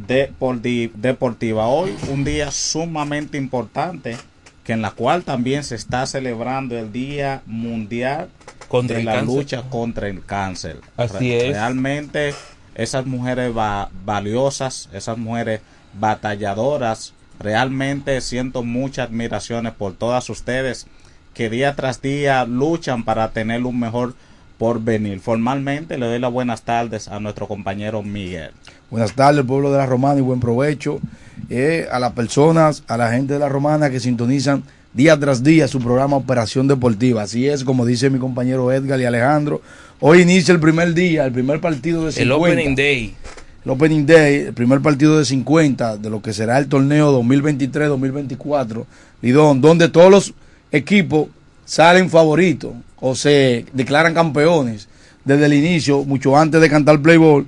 deporti- deportiva. Hoy un día sumamente importante que en la cual también se está celebrando el Día Mundial Contra de la cáncer. lucha contra el cáncer. Así es. Realmente esas mujeres va- valiosas, esas mujeres batalladoras, realmente siento muchas admiraciones por todas ustedes que día tras día luchan para tener un mejor porvenir. Formalmente le doy las buenas tardes a nuestro compañero Miguel. Buenas tardes, pueblo de la Romana, y buen provecho eh, a las personas, a la gente de la Romana que sintonizan día tras día su programa Operación Deportiva. Así es, como dice mi compañero Edgar y Alejandro. Hoy inicia el primer día, el primer partido de 50. El Opening Day. El Opening Day, el primer partido de 50 de lo que será el torneo 2023-2024, Lidón, donde todos los equipos salen favoritos o se declaran campeones desde el inicio, mucho antes de cantar Playboy.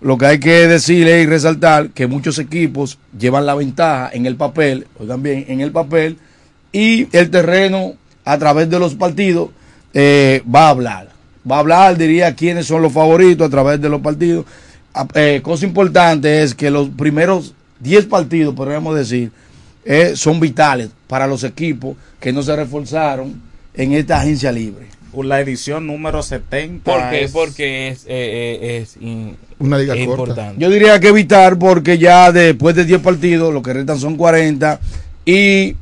Lo que hay que decirle y resaltar que muchos equipos llevan la ventaja en el papel, oigan bien, en el papel, y el terreno a través de los partidos eh, va a hablar. Va a hablar, diría, quiénes son los favoritos a través de los partidos. Ah, eh, cosa importante es que los primeros 10 partidos, podríamos decir, eh, son vitales para los equipos que no se reforzaron en esta agencia libre. La edición número 70. ¿Por qué? es- Porque es, eh, eh, es in- Una liga es corta. importante. Yo diría que evitar porque ya después de 10 partidos, lo que restan son 40 y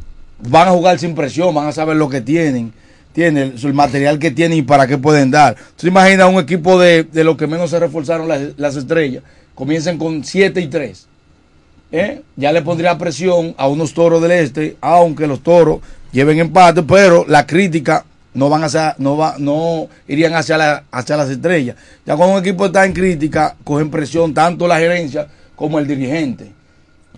van a jugar sin presión, van a saber lo que tienen, tienen el, material que tienen y para qué pueden dar. Tú imaginas un equipo de, de los que menos se reforzaron las, las estrellas, comiencen con 7 y 3. ¿eh? Ya le pondría presión a unos toros del este, aunque los toros lleven empate, pero la crítica no van hacia, no va, no irían hacia la, hacia las estrellas. Ya cuando un equipo está en crítica, cogen presión tanto la gerencia como el dirigente.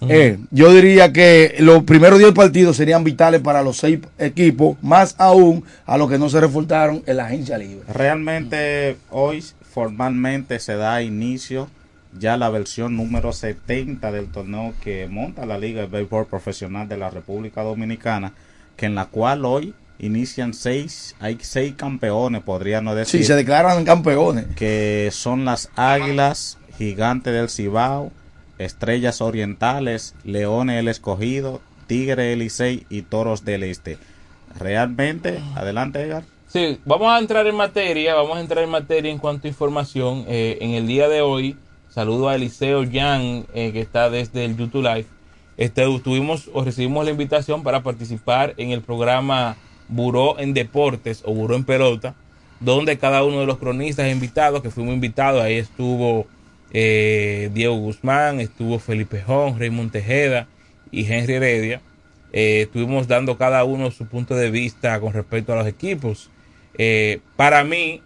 Eh, yo diría que los primeros 10 partidos serían vitales para los seis equipos, más aún a los que no se reforzaron en la agencia libre. Realmente hoy formalmente se da inicio ya la versión número 70 del torneo que monta la Liga de Béisbol Profesional de la República Dominicana, que en la cual hoy inician seis, hay seis campeones, podríamos decir. Sí, se declaran campeones. Que son las Águilas, Gigantes del Cibao, Estrellas Orientales, Leones el Escogido, Tigre el Licey y Toros del Este. Realmente, adelante Edgar. Sí, vamos a entrar en materia, vamos a entrar en materia en cuanto a información. Eh, en el día de hoy, saludo a Eliseo Yang, eh, que está desde el YouTube Live. Este, tuvimos o recibimos la invitación para participar en el programa Buró en Deportes o Buró en Pelota, donde cada uno de los cronistas invitados, que fuimos invitados, ahí estuvo eh, Diego Guzmán, estuvo Felipe Jón, Raymond Tejeda y Henry Heredia. Eh, estuvimos dando cada uno su punto de vista con respecto a los equipos. Eh, para mí,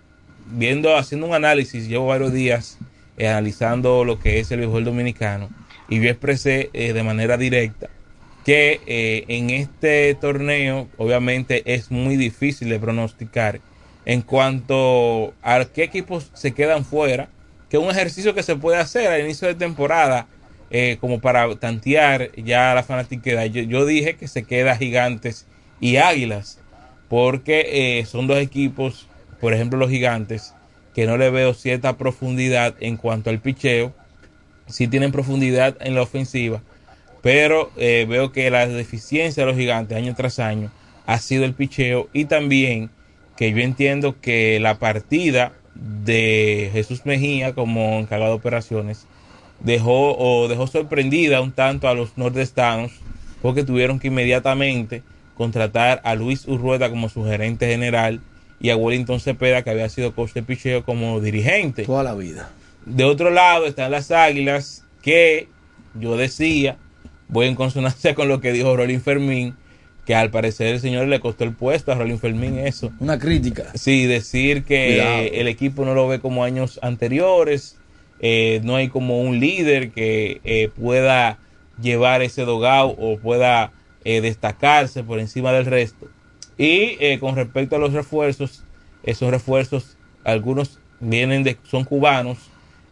viendo, haciendo un análisis, llevo varios días eh, analizando lo que es el béisbol dominicano y yo expresé eh, de manera directa que en este torneo obviamente es muy difícil de pronosticar en cuanto a qué equipos se quedan fuera, que un ejercicio que se puede hacer al inicio de temporada eh, como para tantear ya la fanatiquedad. Yo, yo dije que se queda Gigantes y Águilas, porque eh, son dos equipos, por ejemplo los Gigantes, que no le veo cierta profundidad en cuanto al picheo, sí tienen profundidad en la ofensiva, pero eh, veo que la deficiencia de los Gigantes año tras año ha sido el picheo y también que yo entiendo que la partida de Jesús Mejía como encargado de operaciones dejó o dejó sorprendida un tanto a los nordestanos porque tuvieron que inmediatamente contratar a Luis Urrueta como su gerente general y a Wellington Cepeda que había sido coach de picheo como dirigente. Toda la vida. De otro lado están las Águilas que yo decía, voy en consonancia con lo que dijo Rolín Fermín, que al parecer el señor le costó el puesto a Rolín Fermín eso. Una crítica. Sí, decir que Cuidado. el equipo no lo ve como años anteriores, eh, no hay como un líder que eh, pueda llevar ese dogao o pueda eh, destacarse por encima del resto. Y eh, con respecto a los refuerzos, esos refuerzos, algunos vienen de, son cubanos,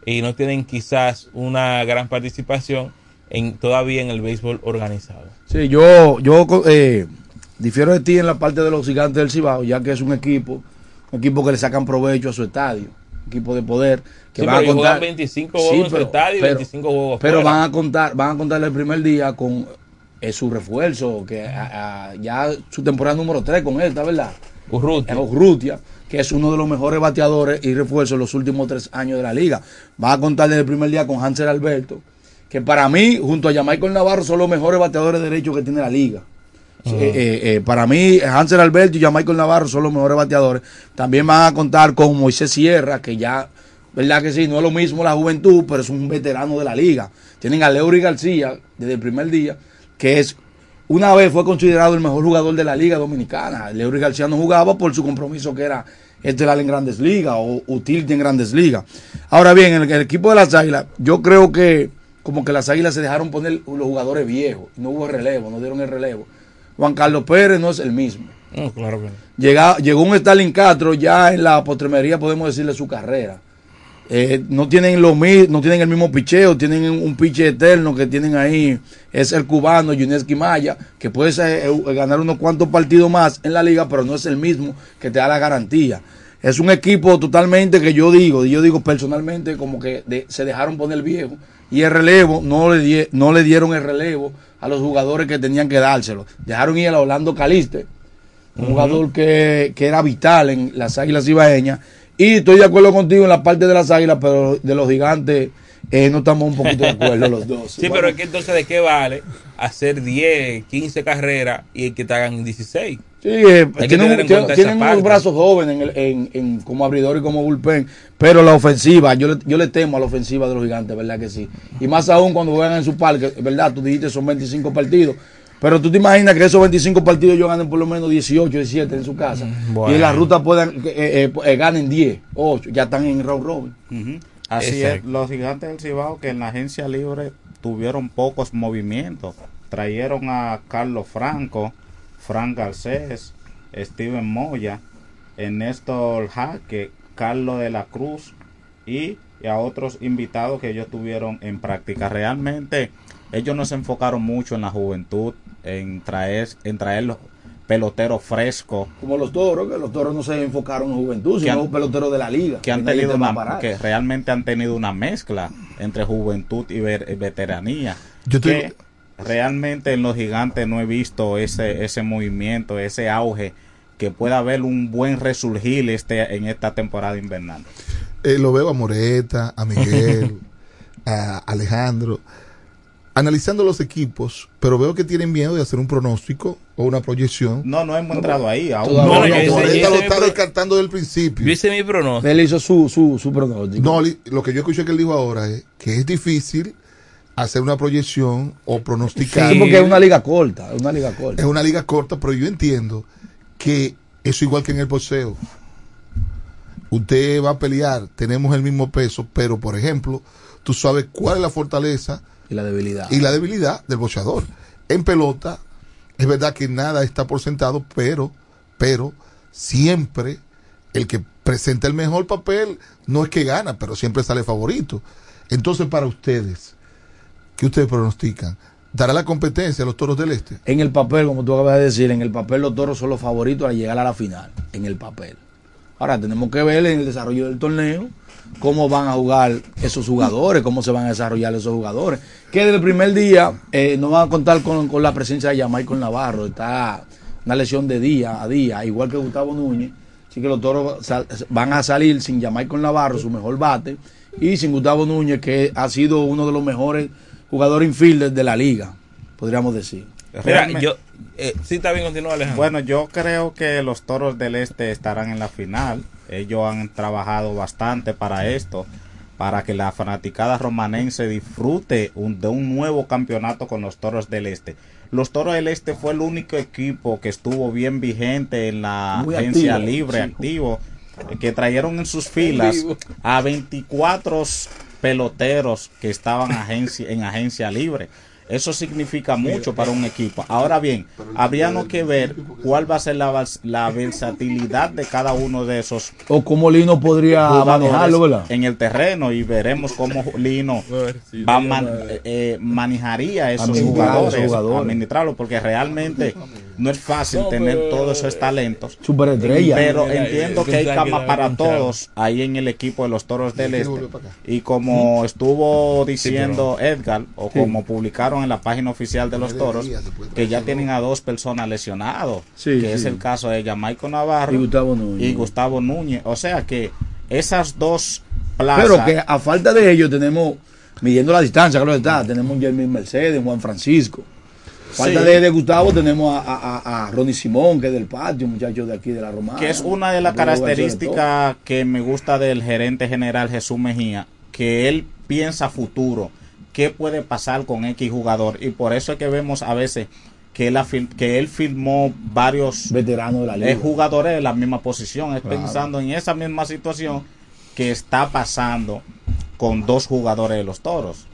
y no tienen quizás una gran participación en todavía en el béisbol organizado. Sí, yo, yo eh, difiero de ti en la parte de los gigantes del Cibao, ya que es un equipo, un equipo que le sacan provecho a su estadio, equipo de poder, que Sí, van pero a contar juegan 25 juegos en su estadio y 25 juegos Pero fuera. van a contar, van a contar el primer día con eh, su refuerzo, que a- a- ya su temporada número 3 con él, ¿está verdad? Urrutia. Urrutia, que es uno de los mejores bateadores y refuerzos en los últimos tres años de la liga. Va a contar desde el primer día con Hansel Alberto, que para mí, junto a Jamaica Navarro, son los mejores bateadores derechos que tiene la liga. Ajá. eh, eh, eh, para mí, Hansel Alberto y Jamaica Navarro son los mejores bateadores. También van a contar con Moisés Sierra, que ya, ¿verdad que sí? No es lo mismo la juventud, pero es un veterano de la liga. Tienen a Leury García desde el primer día, que es una vez fue considerado el mejor jugador de la Liga Dominicana. Leury García no jugaba por su compromiso que era estelar en Grandes Ligas o utility en Grandes Ligas. Ahora bien, en el, el equipo de las Águilas, yo creo que como que las Águilas se dejaron poner los jugadores viejos. No hubo relevo, no dieron el relevo. Juan Carlos Pérez no es el mismo. No, claro que no. Llega, llegó un Stalin Castro ya en la postremería, podemos decirle, su carrera. Eh, no tienen lo no tienen el mismo picheo, tienen un piche eterno que tienen ahí, es el cubano Yuneski Maya, que puede ser, eh, ganar unos cuantos partidos más en la liga, pero no es el mismo que te da la garantía. Es un equipo totalmente que yo digo, yo digo personalmente como que de- se dejaron poner viejo y el relevo no le, die- no le dieron el relevo a los jugadores que tenían que dárselo. Dejaron ir a Orlando Caliste, un jugador que, que era vital en las Águilas Ibaeñas. Y estoy de acuerdo contigo en la parte de las Águilas, pero de los Gigantes eh, no estamos un poquito de acuerdo los dos. Sí, pero es que entonces de qué vale hacer 10, 15 carreras y que te hagan 16. Sí, eh, tienen, tienen- unos brazos jóvenes en el- en- en- como abridor y como bullpen, pero la ofensiva, yo le, yo le temo a la ofensiva de los gigantes, ¿verdad que sí? Y más aún cuando juegan en su parque, ¿verdad? Tú dijiste son 25 partidos, pero tú te imaginas que esos 25 partidos ellos ganen por lo menos 18, 17 en su casa, bueno. y en la ruta puedan, eh, eh, eh, ganen 10, 8, ya están en round robin. Así Exacto. es, los gigantes del Cibao que en la agencia libre tuvieron pocos movimientos. Trajeron a Carlos Franco, Frank Garcés, Steven Moya, Ernesto Jaque, Carlos de la Cruz y, y a otros invitados que ellos tuvieron en práctica. Realmente ellos no se enfocaron mucho en la juventud, en traer, en traer los peloteros frescos Como los toros, que los toros no se enfocaron en juventud, sino han- un pelotero de la liga. que han tenido una, que realmente han tenido una mezcla entre juventud y ver- veteranía Yo realmente en los gigantes no he visto ese ese movimiento ese auge que pueda haber un buen resurgir este en esta temporada invernal Eh, lo veo a Moreta, a Miguel, a Alejandro, analizando los equipos, pero veo que tienen miedo de hacer un pronóstico o una proyección. no no hemos entrado ahí aún No, no, yo Moreta hice lo está descartando desde el principio. Yo hice mi pronóstico. Él hizo su, su, su pronóstico. No, lo que yo escuché que él dijo ahora es que es difícil hacer una proyección o pronosticar. Sí, porque es una liga corta, es una liga corta. Es una liga corta, pero yo entiendo que eso igual que en el boxeo. Usted va a pelear, tenemos el mismo peso, pero por ejemplo, tú sabes cuál es la fortaleza y la debilidad. y la debilidad del boxeador. En pelota, es verdad que nada está por sentado, pero, pero siempre el que presenta el mejor papel no es que gana, pero siempre sale favorito. Entonces, para ustedes, ¿qué ustedes pronostican? ¿Dará la competencia a los toros del este? En el papel, como tú acabas de decir, en el papel los toros son los favoritos al llegar a la final. En el papel. Ahora tenemos que ver en el desarrollo del torneo cómo van a jugar esos jugadores, cómo se van a desarrollar esos jugadores. Que desde el primer día eh, no van a contar con, con la presencia de Jamaica Navarro. Está una lesión de día a día, igual que Gustavo Núñez. Así que los toros van a salir sin Jamaica Navarro, su mejor bate, y sin Gustavo Núñez, que ha sido uno de los mejores jugadores infielders de la liga, podríamos decir. Mira, Realmente- yo. Eh, sí, está bien, continúa, Alejandro. Bueno, yo creo que los toros del este estarán en la final. Ellos han trabajado bastante para esto, para que la fanaticada romanense disfrute un- de un nuevo campeonato con los toros del este. Los toros del este fue el único equipo que estuvo bien vigente en la Muy agencia activo, libre, sí. activo, que trajeron en sus filas a 24 peloteros que estaban agencia, en agencia libre. Eso significa mucho para un equipo. Ahora bien, habría no que ver cuál va a ser la, versatilidad de cada uno de esos O cómo Lino podría manejarlo, ¿verdad? en el terreno y veremos cómo Lino va a man- eh, manejaría esos Administrar jugadores, jugadores. administrarlo, porque realmente no es fácil tener todos esos talentos. Pero entiendo eh, que hay cama para todos ahí en el equipo de los Toros del Este. Y como estuvo diciendo Edgar, o como publicaron en la página oficial de los Toros, que ya tienen a dos personas lesionados, Sí, que es el caso de Jamaico Navarro Y Gustavo Núñez. y Gustavo Núñez. O sea que esas dos plazas... Pero que a falta de ellos tenemos, midiendo la distancia, claro está, tenemos un Jeremy Mercedes, Juan Francisco. Falta Sí. de, de Gustavo tenemos a, a, a- a Ronnie Simón, que es del patio, muchacho de aquí de la Romana. que es una de las características que me gusta del gerente general Jesús Mejía, que él piensa futuro, qué puede pasar con X jugador y por eso es que vemos a veces que él, que él filmó varios veteranos de la liga. eh, jugadores de la misma posición, es Claro. pensando en esa misma situación que está pasando con dos jugadores de los toros.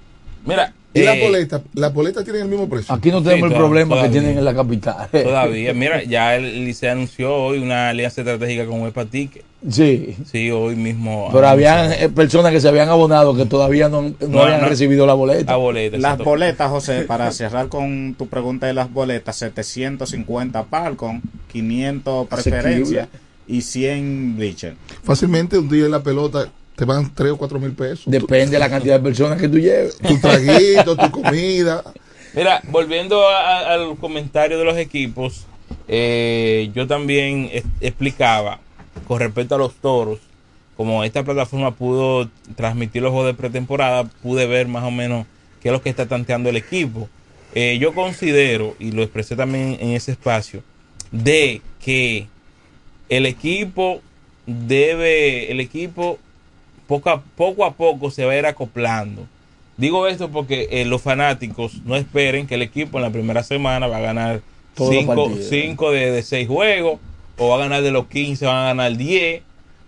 Mira, ¿Y las eh, boletas? ¿Las boletas tienen el mismo precio? Aquí no tenemos Sí, el problema todavía. que tienen en la capital. Todavía, mira, ya el Licey anunció hoy una alianza estratégica con Huepa Ticket. Sí. Sí, hoy mismo. Pero habían eh, personas que se habían abonado que todavía no, no No, habían no. recibido la boleta. La boleta. Las boletas, José, para cerrar con tu pregunta de las boletas, 750 Palcon, 500 preferencia y 100 Bleacher. Fácilmente un día en la pelota te van 3 o 4 mil pesos. Depende de la cantidad de personas que tú lleves. Tu traguito, tu comida. Mira, volviendo a- a- al comentario de los equipos, eh, yo también es- explicaba con respecto a los toros, como esta plataforma pudo transmitir los juegos de pretemporada, pude ver más o menos qué es lo que está tanteando el equipo. Eh, yo considero, y lo expresé también en ese espacio, de que el equipo debe, el equipo poco a poco, a poco se va a ir acoplando. Digo esto porque eh, los fanáticos no esperen que el equipo en la primera semana va a ganar Todos los 5 partidos. cinco de, de 6 juegos o va a ganar de los 15, van a ganar 10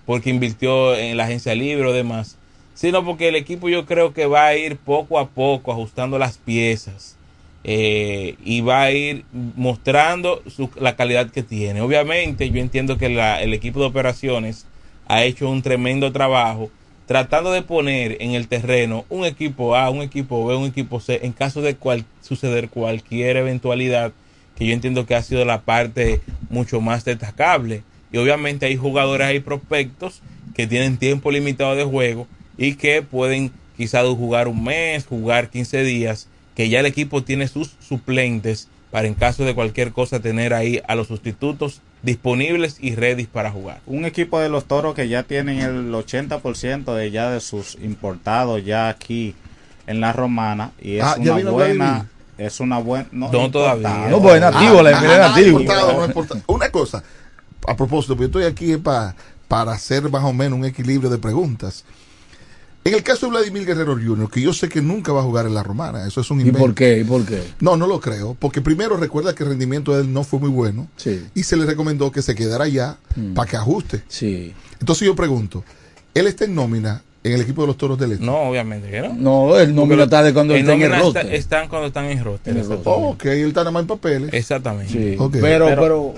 porque invirtió en la agencia libre o demás, sino porque el equipo yo creo que va a ir poco a poco ajustando las piezas eh, y va a ir mostrando su- la calidad que tiene. Obviamente yo entiendo que la- el equipo de operaciones ha hecho un tremendo trabajo tratando de poner en el terreno un equipo A, un equipo B, un equipo C, en caso de cual, suceder cualquier eventualidad, que yo entiendo que ha sido la parte mucho más destacable. Y obviamente hay jugadores, hay prospectos que tienen tiempo limitado de juego y que pueden quizás jugar un mes, jugar 15 días, que ya el equipo tiene sus suplentes para en caso de cualquier cosa tener ahí a los sustitutos disponibles y ready para jugar. Un equipo de los toros que ya tienen el 80% de ya de sus importados ya aquí en la romana y es Ah, ¿ya una buena es una buena no, No, todavía. No, pues es nativo, la Ah, enfermedad ah, nativo. importado, no importa. Una cosa, a propósito, porque estoy aquí pa- para hacer más o menos un equilibrio de preguntas. En el caso de Vladimir Guerrero Jr., que yo sé que nunca va a jugar en la romana, eso es un ¿Y invento. por qué? ¿Y por qué? No, no lo creo, porque primero recuerda que el rendimiento de él no fue muy bueno Sí. y se le recomendó que se quedara allá Mm. para que ajuste. Sí. Entonces yo pregunto, ¿él está en nómina en el equipo de los Toros del Este? No, obviamente que no. No, el nómina Porque está de cuando en está en el está- roster. están cuando están en roster. En el. Oh, ok, él está nada más en papeles. Exactamente. Sí. Pero, pero,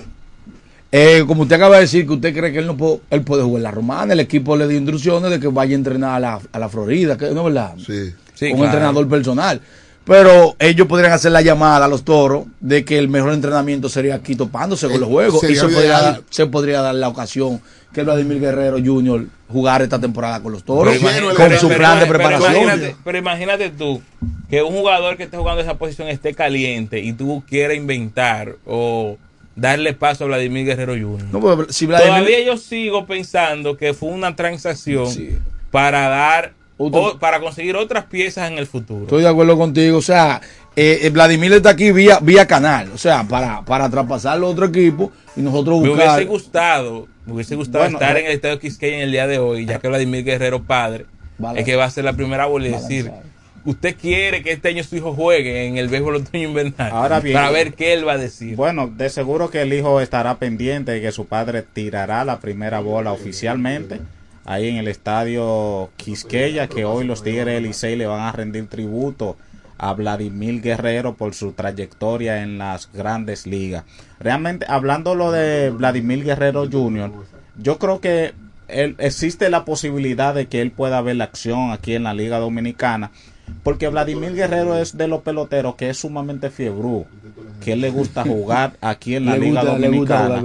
eh, como usted acaba de decir que usted cree que él no puede, él puede jugar la romana, el equipo le dio instrucciones de que vaya a entrenar a la, a la Florida, que no es verdad. Sí. Sí, un claro. entrenador personal. Pero ellos podrían hacer la llamada a los toros de que el mejor entrenamiento sería aquí topándose con Eh, los juegos. Y se podría, dar, se podría dar la ocasión que Vladimir Guerrero Jr. jugar esta temporada con los toros, Pero con pero- su pero- plan de Pero preparación. imagínate, pero imagínate tú que un jugador que esté jugando esa posición esté caliente y tú quieras inventar o darle paso a Vladimir Guerrero Jr. No, pues, si Vladimir- Todavía yo sigo pensando que fue una transacción Sí. para dar o- para conseguir otras piezas en el futuro. Estoy de acuerdo contigo. O sea, eh, eh, Vladimir está aquí vía, vía canal. O sea, para, para traspasarlo a otro equipo y nosotros Me buscar. hubiese gustado, me hubiese gustado Bueno, estar eh, en el estadio Quisqueya en el día de hoy, ya que Vladimir Guerrero padre es que va a ser la primera bola y decir, usted quiere que este año su hijo juegue en el béisbol otoño invernal Ahora bien, para ver qué él va a decir. Bueno, de seguro que el hijo estará pendiente de que su padre tirará la primera bola oficialmente ahí en el estadio Quisqueya, que hoy los Tigres del Licey le van a rendir tributo a Vladimir Guerrero por su trayectoria en las grandes ligas. Realmente, hablando lo de Vladimir Guerrero Jr., yo creo que él, existe la posibilidad de que él pueda ver la acción aquí en la Liga Dominicana, porque Vladimir Guerrero es de los peloteros que es sumamente fiebru, que él le gusta jugar aquí en la Le Liga gusta- Dominicana,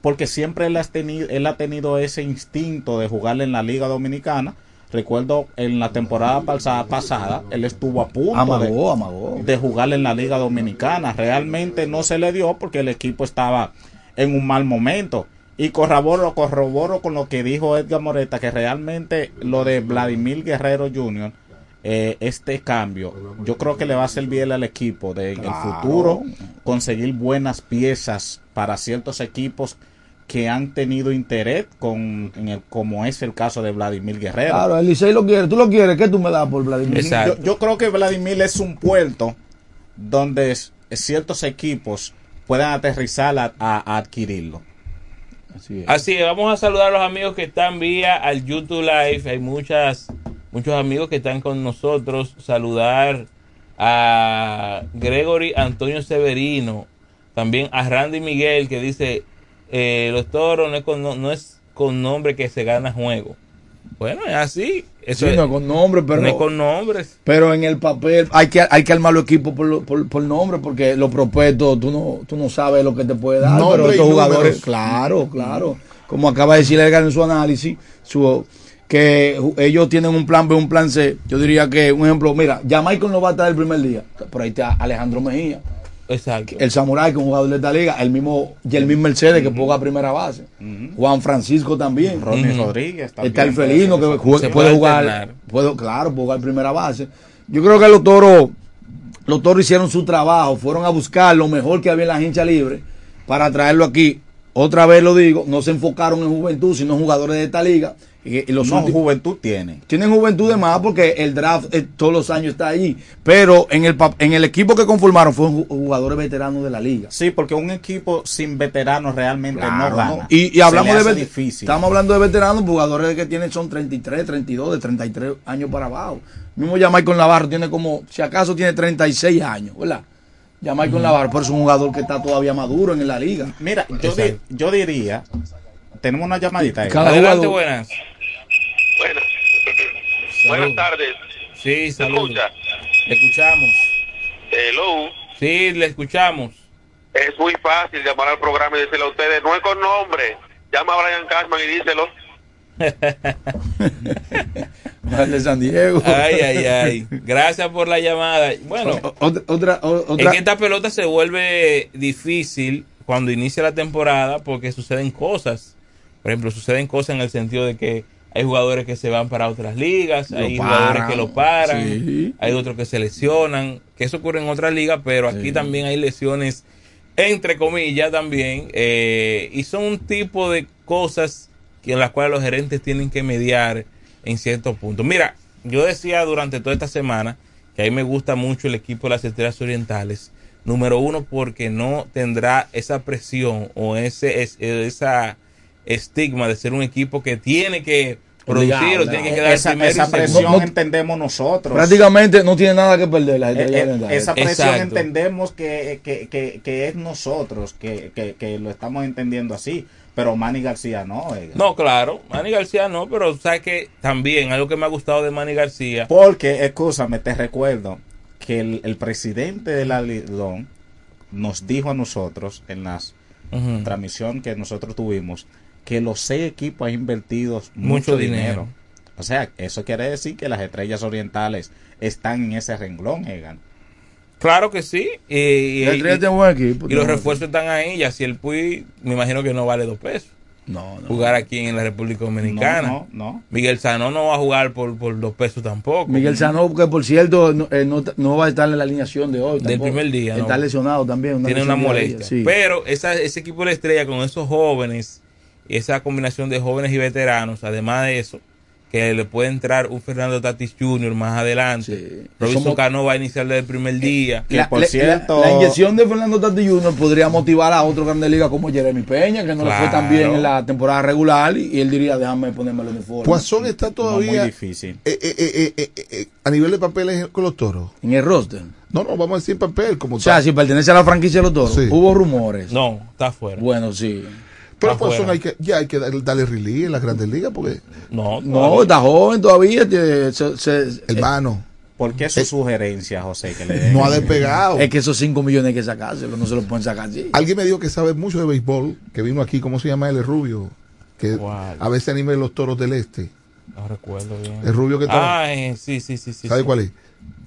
porque siempre él ha, tenido, él ha tenido ese instinto de jugar en la Liga Dominicana. Recuerdo en la temporada pasada, pasada él estuvo a punto Amagó, de, amagó. de jugar en la Liga Dominicana. Realmente no se le dio porque el equipo estaba en un mal momento. Y corroboro, corroboro con lo que dijo Edgar Moreta, que realmente lo de Vladimir Guerrero Jr., eh, este cambio, yo creo que le va a servir al equipo de en el futuro conseguir buenas piezas para ciertos equipos que han tenido interés con en el, como es el caso de Vladimir Guerrero. Claro, el Licey lo quiere. ¿Tú lo quieres? ¿Qué tú me das por Vladimir? Yo, yo creo que Vladimir es un puerto donde ciertos equipos puedan aterrizar a, a- a adquirirlo. Así es, vamos a saludar a los amigos que están vía al YouTube Live. Hay muchas, muchos amigos que están con nosotros. Saludar a Gregory Antonio Severino, también a Randy Miguel que dice, eh, los toros no es, con, no, no es con nombre que se gana juego. Bueno, es así. Eso Sí, no es con nombre, pero no es con nombres. Pero en el papel hay que, hay que armar los equipos por, por, por nombre, porque los prospectos tú no, tú no sabes lo que te puede dar. Nombre pero estos jugadores, números. claro, claro. Como acaba de decir Edgar en su análisis, su, que ellos tienen un plan B, un plan C. Yo diría que, un ejemplo, mira, Jamaica no va a estar el primer día. Por ahí está Alejandro Mejía. Exacto. El Samurai, que es un jugador de esta liga. El mismo Yermín Mercedes, que juega a primera base. Juan Francisco también. Ronnie Rodríguez también. Está el felino, que Se puede puede jugar. Puedo, claro, puede jugar primera base. Yo creo que los toros, los toros hicieron su trabajo. Fueron a buscar lo mejor que había en la hincha libre para traerlo aquí. Otra vez lo digo, no se enfocaron en juventud, sino en jugadores de esta liga. Y, los No, últimos- juventud tiene. tienen juventud de más porque el draft eh, todos los años está ahí. Pero en el, en el equipo que conformaron fueron ju- jugadores veteranos de la liga. Sí, porque un equipo sin veteranos realmente Claro, no gana. ¿no? Y, y hablamos de difícil. Estamos hablando de veteranos, jugadores que tienen son 33, 32, de 33 años para abajo. Mismo ya Michael Navarro tiene como, si acaso tiene 36 años, ¿verdad? Ya Michael Navarro, pero es un jugador que está todavía maduro en la liga. Mira, yo, di- yo diría, tenemos una llamadita ahí. Cada Adelante, buenas. Buenas. Buenas tardes. Sí, ¿Se saludos. escucha? Le escuchamos. Hello. Sí, le escuchamos. Es muy fácil llamar al programa y decirle a ustedes, no es con nombre. Llama a Brian Cashman y díselo. El de San Diego. Ay, ay, ay. Gracias por la llamada. Bueno, otra, otra, o- es otra- que esta pelota se vuelve difícil cuando inicia la temporada porque suceden cosas. Por ejemplo, suceden cosas en el sentido de que hay jugadores que se van para otras ligas, Lo hay paran. jugadores que lo paran, Sí. hay otros que se lesionan, que eso ocurre en otras ligas, pero aquí Sí. también hay lesiones entre comillas también, eh, y son un tipo de cosas que en las cuales los gerentes tienen que mediar en ciertos puntos. Mira, yo decía durante toda esta semana que a mí me gusta mucho el equipo de las Estrellas Orientales. Número uno, porque no tendrá esa presión o ese es- esa estigma de ser un equipo que tiene que producir o tiene que quedar esa, esa presión No, no- entendemos nosotros. Prácticamente no tiene nada que perder la Eh, Estrella eh, Orientales. esa presión Exacto. entendemos que, que, que, que es nosotros, que, que, que lo estamos entendiendo así, pero Manny García no. oiga. No, claro, Manny García no, pero sabes que también algo que me ha gustado de Manny García. Porque, escúchame, te recuerdo que el, el presidente de la Lidón nos dijo a nosotros en la transmisión que nosotros tuvimos que los seis equipos han invertido mucho, Mucho dinero. dinero. O sea, eso quiere decir que las estrellas orientales están en ese renglón, Egan. Claro que sí. Y, y- y- tiene buen equipo, y los refuerzos están ahí. Y así el Puy, me imagino que no vale dos pesos. No, no. Jugar aquí en la República Dominicana. No, no, no. Miguel Sanó no va a jugar por, por dos pesos tampoco. Miguel Sanó, que por cierto no, eh, no, no va a estar en la alineación de hoy. Del tampoco. primer día, Está ¿no? lesionado también. tiene una molestia. sí. Pero esa, ese equipo de la estrella con esos jóvenes, esa combinación de jóvenes y veteranos, además de eso, que le puede entrar un Fernando Tatis Jr. más adelante. Robinson Somos- Cano va a iniciar desde el primer día. La- la- la, la inyección de Fernando Tati Jr. podría motivar a otro grande liga como Jeremy Peña, que no le fue tan Claro. bien en la temporada regular, y, y él diría, déjame ponerme el uniforme. Poisson está todavía muy eh, eh, eh, eh, eh, eh, a nivel de papeles con los toros. En el roster. No, no, vamos a decir papel como O sea, tal. si pertenece a la franquicia de los toros, Sí. hubo rumores. No, está fuera. Bueno, sí. Pero Está Poisson fuera. hay que, ya hay que dar- darle release en las grandes ligas porque. No, No, está joven todavía. se- se- Hermano. ¿Por qué su sugerencia, José? Que le den? No ha despegado. Es que esos 5 millones hay que sacárselos, no se los pueden sacar así. Alguien me dijo que sabe mucho de béisbol, que vino aquí, ¿cómo se llama él? El rubio. Que a veces anima los toros del este. No recuerdo bien. El rubio que estaba. Ah, eh, sí, sí, sí. sí ¿Sabe sí. cuál es?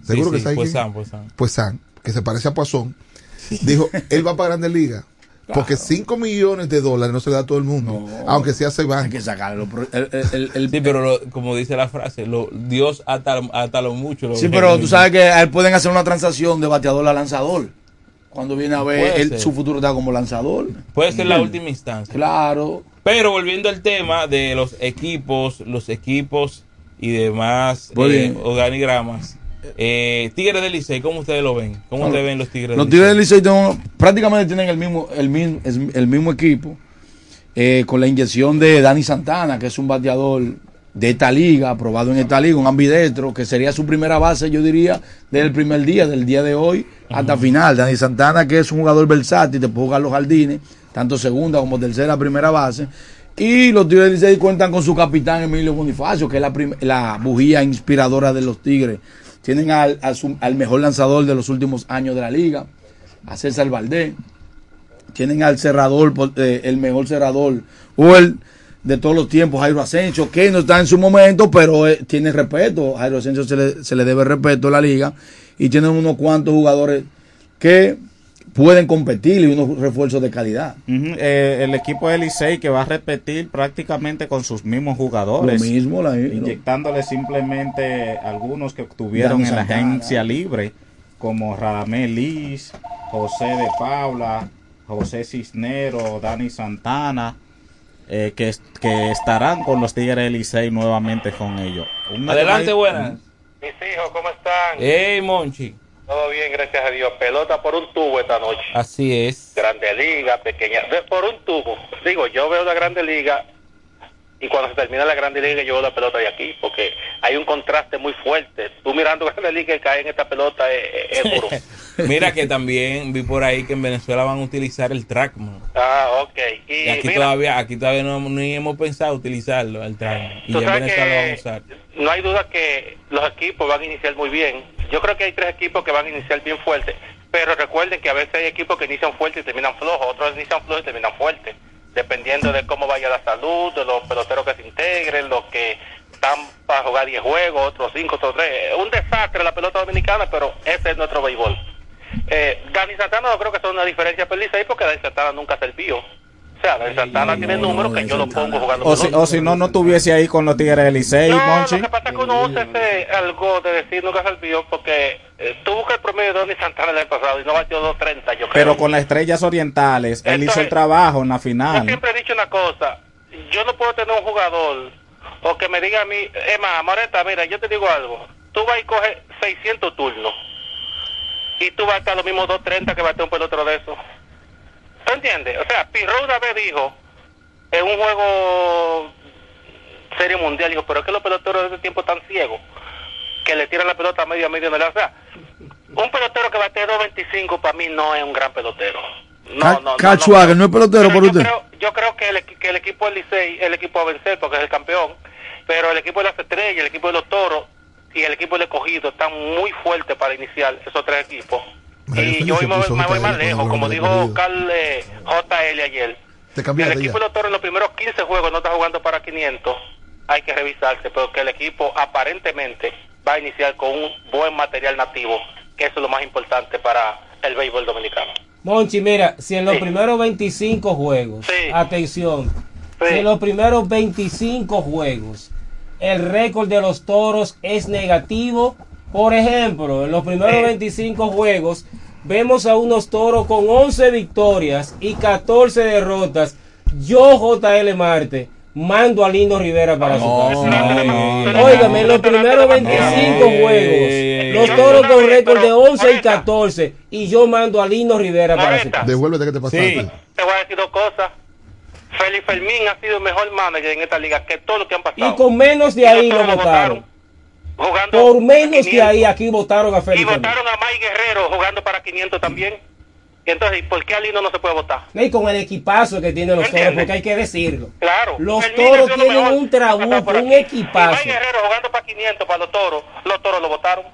Seguro Sí, que sí, sabe pues quién? Pues Sam. Pues Sam, que se parece a Poisson. Dijo, él va para Grandes Ligas. Porque 5 millones de dólares no se le da a todo el mundo. aunque sea Sebán. Hay que sacarlo. sí, pero lo- como dice la frase, lo, Dios ata, ata lo mucho. lo- Sí, pero tú sabes que a él pueden hacer una transacción de bateador a lanzador. Cuando viene a ver, él- su futuro está como lanzador. Puede ser la última instancia. Claro. Pero volviendo al tema de los equipos, los equipos y demás eh, organigramas. Eh, Tigres del Licey, ¿cómo ustedes lo ven? ¿Cómo Bueno, ustedes ven los Tigres Los del Tigres del Licey prácticamente tienen el mismo, el mismo, el mismo equipo, eh, con la inyección de Dani Santana, que es un bateador de esta liga, aprobado en esta liga, un ambidestro, que sería su primera base, yo diría, desde el primer día, del día de hoy hasta final. Dani Santana, que es un jugador versátil, te puede jugar los jardines, tanto segunda como tercera, primera base. Y los Tigres del Licey cuentan con su capitán Emilio Bonifacio, que es la, la bujía inspiradora de los Tigres. Tienen al, al mejor lanzador de los últimos años de la liga, a César Valdés. Tienen al cerrador, eh, el mejor cerrador, o el de todos los tiempos, Jairo Asensio, que no está en su momento, pero eh, tiene respeto. Jairo Asensio se le, se le debe respeto a la liga. Y tienen unos cuantos jugadores que pueden competir y unos refuerzos de calidad. Eh, el equipo de Licey que va a repetir prácticamente con sus mismos jugadores. Lo mismo, la- inyectándole simplemente algunos que obtuvieron en la agencia libre, como Radamel Liz, José de Paula, José Cisnero, Dani Santana, eh, que, que estarán con los Tigres de Licey nuevamente con ellos. Una Adelante, buenas. Mis hijos, ¿cómo están? Hey, Monchi. Todo bien, gracias a Dios. Pelota por un tubo esta noche. Así es. Grande Liga, pequeña. Por un tubo. Digo, yo veo la Grande Liga y cuando se termina la Grande Liga yo veo la pelota de aquí porque hay un contraste muy fuerte. Tú mirando Grande Liga y cae en esta pelota es, es- es duro. Mira que también vi por ahí que en Venezuela van a utilizar el Trackman. ah, ok. Y, Y aquí mira, todavía, aquí todavía no ni hemos pensado utilizarlo, el Trackman. Y ya en Venezuela lo que- vamos a usar. no hay duda que los equipos van a iniciar muy bien. Yo creo que hay tres equipos que van a iniciar bien fuerte, pero recuerden que a veces hay equipos que inician fuerte y terminan flojos, otros inician flojos y terminan fuertes, dependiendo de cómo vaya la salud, de los peloteros que se integren, los que están para jugar 10 juegos, otros 5, otros 3. Un desastre la pelota dominicana, pero ese es nuestro béisbol. Eh, Dani Santana no creo que sea una diferencia feliz ahí porque Dani Santana nunca servió. O sea, Dani Santana tiene números que yo lo pongo jugando O si, o si no, no estuviese ahí con los Tigres de Licey, No, Monchi. lo que pasa es que uno usa ese algo de decir nunca servió porque eh, tú buscas el promedio de Donny Santana el año pasado y no batió 2.30, yo creo. Pero con las estrellas orientales, él hizo el trabajo en la Yo final. siempre he dicho una cosa, yo no puedo tener un jugador o que me diga a mí, más, Moreta, mira, yo te digo algo, tú vas y coges 600 turnos y tú vas a estar los mismos 2.30 que bate un pelotero de eso. ¿Tú entiendes? O sea, Pirro una vez dijo, en un juego serie mundial, dijo, pero es que los peloteros de ese tiempo están ciegos, que le tiran la pelota a medio a medio, no le- o sea, un pelotero que bate 2.25 para mí no es un gran pelotero. No, no, no, no, ¿no es pelotero por yo usted? creo, yo creo que el, que el equipo del Licey es el equipo a vencer porque es el campeón, pero el equipo de las estrellas, el equipo de los toros y el equipo del escogido están muy fuertes para iniciar esos tres equipos. Y yo hoy me, voy- me voy más lejos, como dijo Carl eh, JL ayer. Te Si el equipo ya. de los toros en los primeros 15 juegos no está jugando para 500, hay que revisarse, pero que el equipo aparentemente va a iniciar con un buen material nativo, que eso es lo más importante para el béisbol dominicano. Monchi, mira, si en los primeros 25 juegos, atención, si en los primeros 25 juegos el récord de los toros es negativo, por ejemplo, en los primeros 25 juegos vemos a unos toros con 11 victorias y 14 derrotas. Yo, JL Marte, mando a Lino Rivera para su No, casa. no, no, no. Óigame, en los primeros 25 juegos, los toros con récord de 11 y 14, y yo mando a Lino Rivera para su casa. Devuélvete que te pasaste. Te voy a decir dos cosas. Félix Fermín ha sido el mejor manager en esta liga que todos los que han pasado. Y con menos de ahí lo votaron. Por menos de ahí aquí votaron a Y Félix Fermín. votaron a Mike Guerrero jugando para 500 también. Y entonces, ¿por qué a Lino no se puede votar? Y con el equipazo que tienen los toros, porque hay que decirlo. Claro. Los toros lo tienen un que trabuco, un equipazo. Y Mike Guerrero jugando para 500 para los toros. Los toros lo votaron.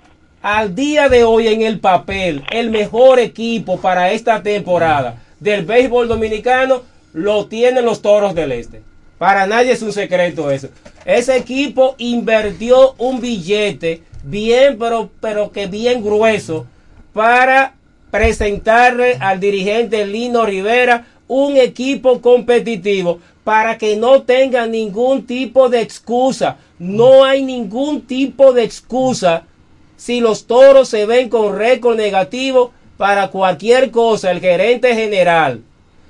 Al día de hoy en el papel, el mejor equipo para esta temporada del béisbol dominicano lo tienen los Toros del Este. Para nadie es un secreto eso. Ese equipo invirtió un billete bien, pero, pero que bien grueso para presentarle al dirigente Lino Rivera un equipo competitivo para que no tenga ningún tipo de excusa. No hay ningún tipo de excusa si los toros se ven con récord negativo para cualquier cosa. El gerente general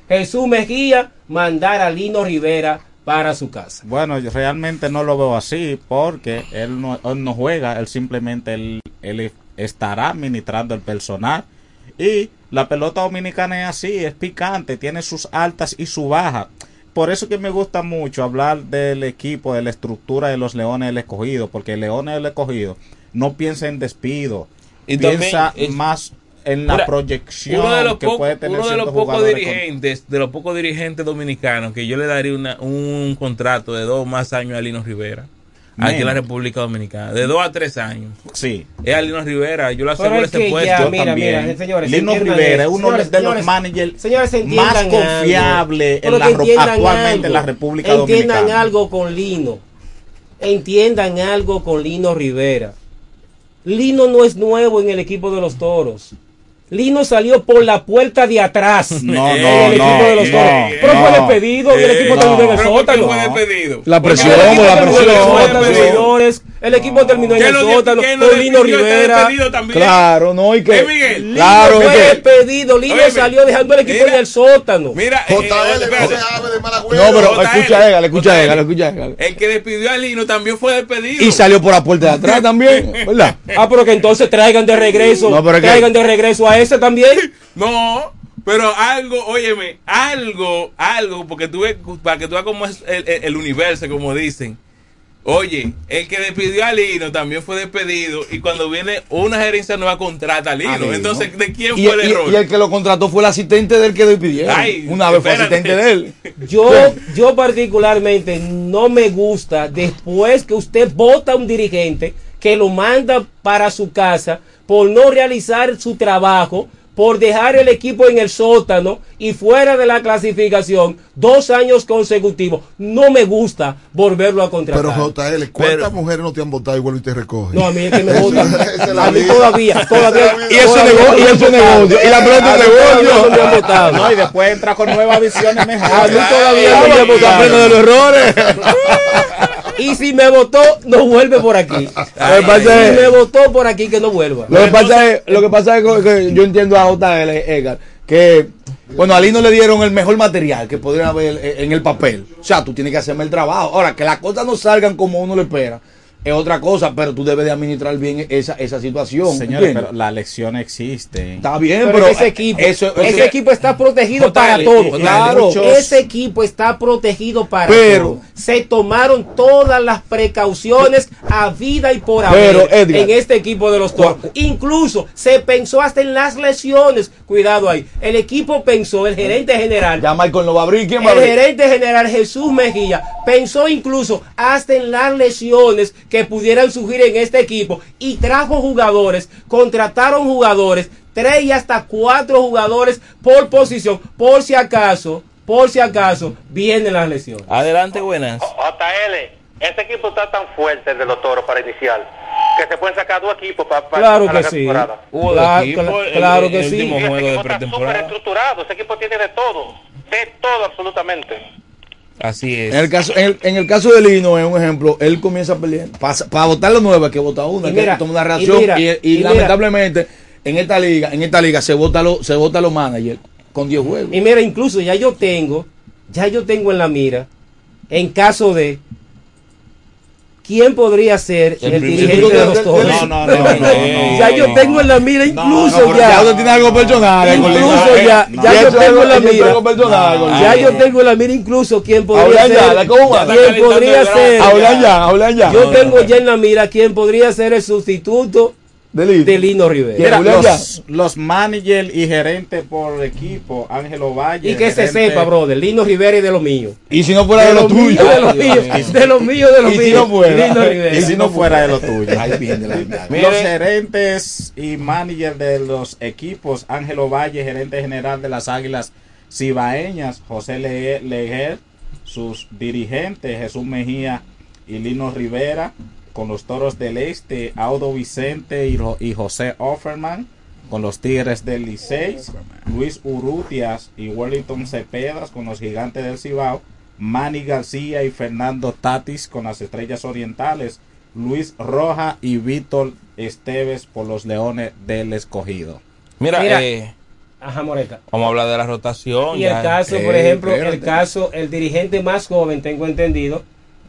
Jesús Mejía mandar a Lino Rivera para su casa. Bueno, yo realmente no lo veo así porque él no, él no juega, él simplemente él, él estará administrando el personal y la pelota dominicana es así, es picante, tiene sus altas y su baja. Por eso que me gusta mucho hablar del equipo, de la estructura de los Leones del Escogido, porque Leones del Escogido no piensa en despido, Y piensa también es- más en la Mira, proyección uno de los, que po- puede tener uno de los pocos con- dirigentes, de los pocos dirigentes dominicanos que yo le daría una- un contrato de dos más años a Lino Rivera. Aquí en la. República Dominicana, de dos a tres años. Sí. Es a Lino Rivera, yo lo aseguro es ese que puesto. ya, Yo mira, también. mira, señores, Lino entiendan Rivera es uno Señores, de los señores, managers señores, más entiendan algo. Pero en la entiendan actualmente en la. República Entiendan Dominicana. algo con Lino. Entiendan algo con Lino Rivera. Lino no es nuevo en el equipo de los toros. Lino salió por la puerta de atrás No, no, el equipo no, de los no. Pero fue despedido y el equipo Eh, terminó en el no. ¿Pero por qué sótano. fue despedido? La presión, el equipo la presión. El equipo terminó en ¿Qué el no- sótano con Lino Rivera. despedido también. Claro, no, y que. Eh, Miguel, Claro, fue despedido. Lino salió dejando el equipo mira, en el sótano. Mira, eh, no pero JL, escucha, égale, escucha, escucha, égale. el que despidió a Lino también fue despedido. Y salió por la puerta de atrás también, ¿verdad? Ah, pero que entonces traigan de regreso. Traigan de regreso a ese también. No, pero algo, óyeme, algo, algo, porque tú ves, para que tú veas cómo es el, el- el universo, como dicen. Oye, el que despidió a Lino también fue despedido y cuando viene una gerencia nueva contrata a Lino. A Lino. Entonces, ¿de quién Y, fue el error? y el que lo contrató fue el asistente del que despidieron. Ay, Una vez fue espérate. asistente de él. Yo, yo particularmente no me gusta después que usted vota a un dirigente que lo manda para su casa por no realizar su trabajo, por dejar el equipo en el sótano y fuera de la clasificación dos años consecutivos. No me gusta volverlo a contratar. Pero JL, ¿cuántas mujeres no te han votado y vuelven y te recogen? No, a mí es que me votan. A mí todavía, todavía. Y eso negocio, no y eso negocio. Y la pelota negocio. no me han votado. No, y después entra con nuevas visiones A mí mejores. todavía no me han Está votado. aprendiendo de los errores. Y si me votó, no vuelve por aquí. Lo Si me votó por aquí, que no vuelva. Lo que pasa es, lo que pasa es que, que yo entiendo a JL, Edgar, que bueno, a Lino le dieron el mejor material que podrían haber en el papel. O sea, tú tienes que hacerme el trabajo. Ahora, que las cosas no salgan como uno le espera, es otra cosa, pero tú debes de administrar bien esa, esa situación. Señores, ¿entiendes? pero la lección existe. Está bien, Pero pero, ese equipo, eso- ese equipo está protegido para todo. Claro. muchos- Ese equipo está protegido para Pero- todo. Se tomaron todas las precauciones a vida y por Pero, haber Edgar. en este equipo de los toros. Incluso se pensó hasta en las lesiones. Cuidado ahí. El equipo pensó, el gerente general. ya Michael no va a abrir, ¿quién va a El abrir? gerente general Jesús Mejía pensó incluso hasta en las lesiones que pudieran surgir en este equipo y trajo jugadores, contrataron jugadores, tres y hasta cuatro jugadores por posición, por si acaso, por si acaso vienen las lesiones. Adelante, buenas. JL, ese equipo está tan fuerte el de los toros para iniciar que se pueden sacar dos equipos para, para Claro para que la sí. temporada. Hubo Claro, equipo, el- claro el que sí. último de está estructurado, ese equipo tiene de todo, de todo absolutamente. Así es. En el, caso, en, el, en el caso de Lino, es un ejemplo, él comienza perdiendo. Para, votar los nueve hay que votar una, Y hay que mira, tomar una y reacción. mira, Y, y y mira. lamentablemente, en esta liga, en esta liga se vota los, se vota los managers con 10 juegos. Y mira, incluso ya yo tengo, ya yo tengo en la mira en caso de ¿Quién podría ser el, El dirigente de los toros? No, no, no, no, no, ya no, yo no. tengo en la mira incluso no, ya. ya usted tiene algo personal, Incluso ya, ya yo tengo en la mira. Ya yo tengo en la mira incluso quién podría ser. quién podría ser. Hablan ya, hablan ya. Yo tengo ya en la mira quién podría ser el sustituto de Lino Rivera. Mira, los, los managers y gerentes por equipo, Ángelo Valle. Y que se gerente- sepa, brother, Lino Rivera y de lo mío. Y si no fuera de lo tuyo. mío, De lo mío, de lo mío, de lo Y mío. si no fuera. Rivera. Y si no fuera de lo tuyo. De la verdad. Los gerentes y managers de los equipos, Ángelo Valle, gerente general de las Águilas Cibaeñas, José Le- Leger, sus dirigentes, Jesús Mejía y Lino Rivera, con los Toros del Este, Audo Vicente y, y José Offerman, con los Tigres del Licey, Luis Urrutias y Wellington Cepedas con los Gigantes del Cibao, Manny García y Fernando Tatis con las Estrellas Orientales, Luis Roja y Víctor Esteves por los Leones del Escogido. Mira, Mira. eh, Ajá, Moreta. vamos a hablar de la rotación. Y ya. el caso, por ejemplo, el caso, el dirigente más joven, tengo entendido,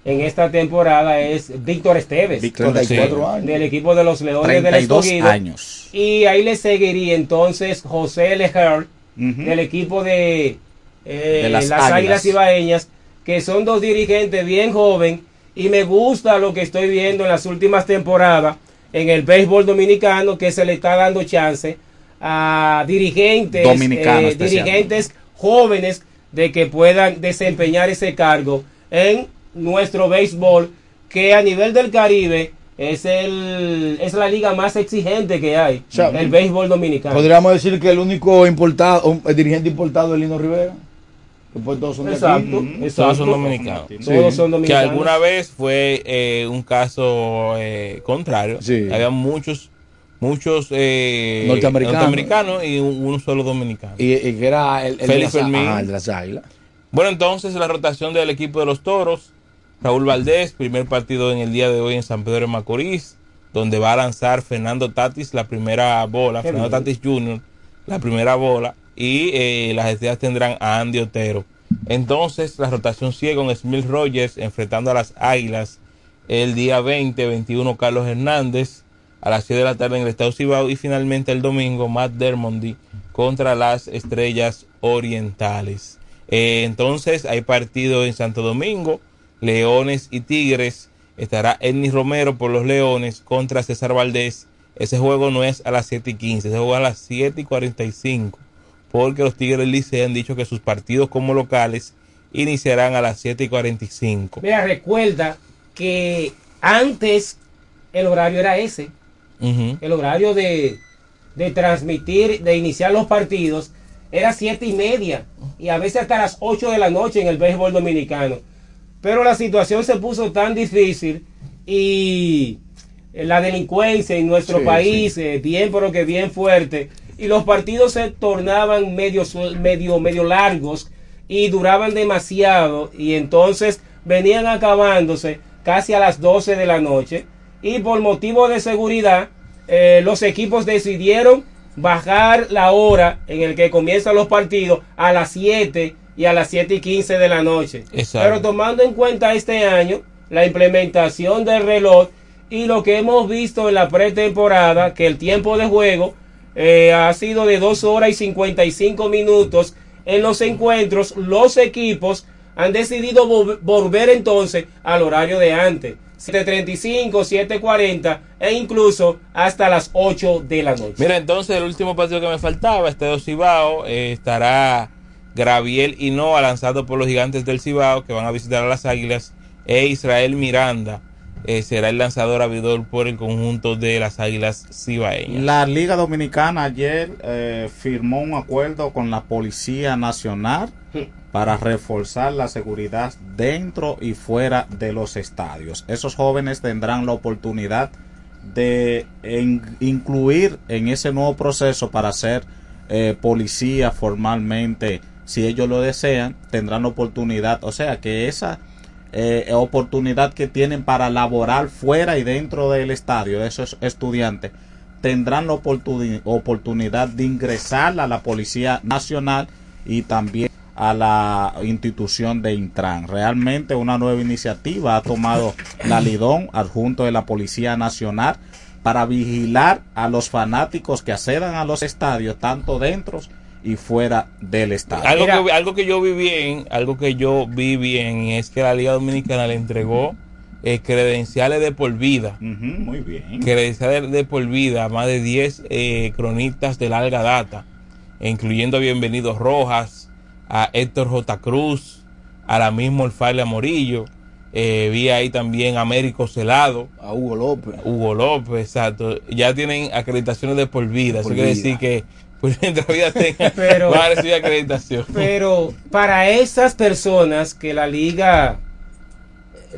en esta temporada es Víctor Esteves. Víctor 34 años. Del equipo de los Leones del 32 Escogido. años. Y ahí le seguiría entonces José Lejer, del equipo de, eh, De las, las Águilas. Ibaeñas, que son dos dirigentes bien joven y me gusta lo que estoy viendo en las últimas temporadas en el béisbol dominicano, que se le está dando chance a dirigentes, eh, dirigentes jóvenes de que puedan desempeñar ese cargo en nuestro béisbol, que a nivel del Caribe es el es la liga más exigente que hay, sea, el béisbol dominicano. Podríamos decir que el único importado, el dirigente importado es Lino Rivera. Después todos son de aquí. Exacto. Todos son dominicanos. Todos son Que dominicanos. alguna vez fue eh, un caso eh, contrario. Había muchos muchos eh, Norteamericanos. norteamericanos y un, un solo dominicano. Y, y que era el, el de Félix las- Fermín. ajá, el de las águilas. Bueno, entonces la rotación del equipo de los Toros. Raúl Valdés, primer partido en el día de hoy en San Pedro de Macorís, donde va a lanzar Fernando Tatis la primera bola, Qué Fernando bien. Tatis Jr., la primera bola, y eh, las estrellas tendrán a Andy Otero. Entonces la rotación sigue con Smith Rogers enfrentando a las Águilas el día 20, 21 Carlos Hernández, a las 7 de la tarde en el Estado Cibao y finalmente el domingo Matt Dermondy contra las Estrellas Orientales. Eh, entonces hay partido en Santo Domingo, Leones y Tigres. Estará Edney Romero por los Leones contra César Valdés. Ese juego no es a las 7 y 15, ese juego es a las 7 y 45. Porque los Tigres Licey han dicho que sus partidos como locales iniciarán a las 7 y 45. Mira, recuerda que antes el horario era ese, el horario de, de transmitir, de iniciar los partidos, era siete y media y a veces hasta las 8 de la noche en el béisbol dominicano. Pero la situación se puso tan difícil y la delincuencia en nuestro Sí, país, eh, bien pero que bien fuerte, y los partidos se tornaban medio, medio, medio largos y duraban demasiado y entonces venían acabándose casi a las 12 de la noche y por motivo de seguridad eh, los equipos decidieron bajar la hora en el que comienzan los partidos a las 7 y a las 7 y 15 de la noche. Exacto. Pero tomando en cuenta este año la implementación del reloj y lo que hemos visto en la pretemporada, que el tiempo de juego eh, ha sido de 2 horas y 55 minutos en los encuentros, los equipos han decidido vo- volver entonces al horario de antes. 7.35, 7.40 e incluso hasta las 8 de la noche. Mira, entonces el último partido que me faltaba, Estadio Cibao, eh, estará Graviel Hinoa lanzado por los gigantes del Cibao que van a visitar a las Águilas e Israel Miranda eh, será el lanzador abridor por el conjunto de las Águilas Cibaeñas. La Liga Dominicana ayer eh, firmó un acuerdo con la Policía Nacional para reforzar la seguridad dentro y fuera de los estadios. Esos jóvenes tendrán la oportunidad de incluir en ese nuevo proceso para ser eh, policía formalmente, si ellos lo desean, tendrán oportunidad, o sea que esa eh, oportunidad que tienen para laborar fuera y dentro del estadio esos estudiantes tendrán la oportuni- oportunidad de ingresar a la Policía Nacional y también a la institución de Intran. Realmente una nueva iniciativa ha tomado la Lidón, adjunto de la Policía Nacional, para vigilar a los fanáticos que accedan a los estadios, tanto dentro y fuera del estadio. Algo que, algo que yo vi bien, algo que yo vi bien es que la Liga Dominicana le entregó eh, credenciales de por vida. muy bien. Credenciales de por vida a más de 10 eh, cronistas de larga data, incluyendo a Bienvenidos Rojas, a Héctor J. Cruz, a la misma Olfaile Morillo. Eh, vi ahí también a Américo Celado. A Hugo López. Hugo López, exacto. Ya tienen acreditaciones de por vida. Eso quiere decir que pues vida tenga, Pero- va a recibir acreditación. Pero para esas personas que la liga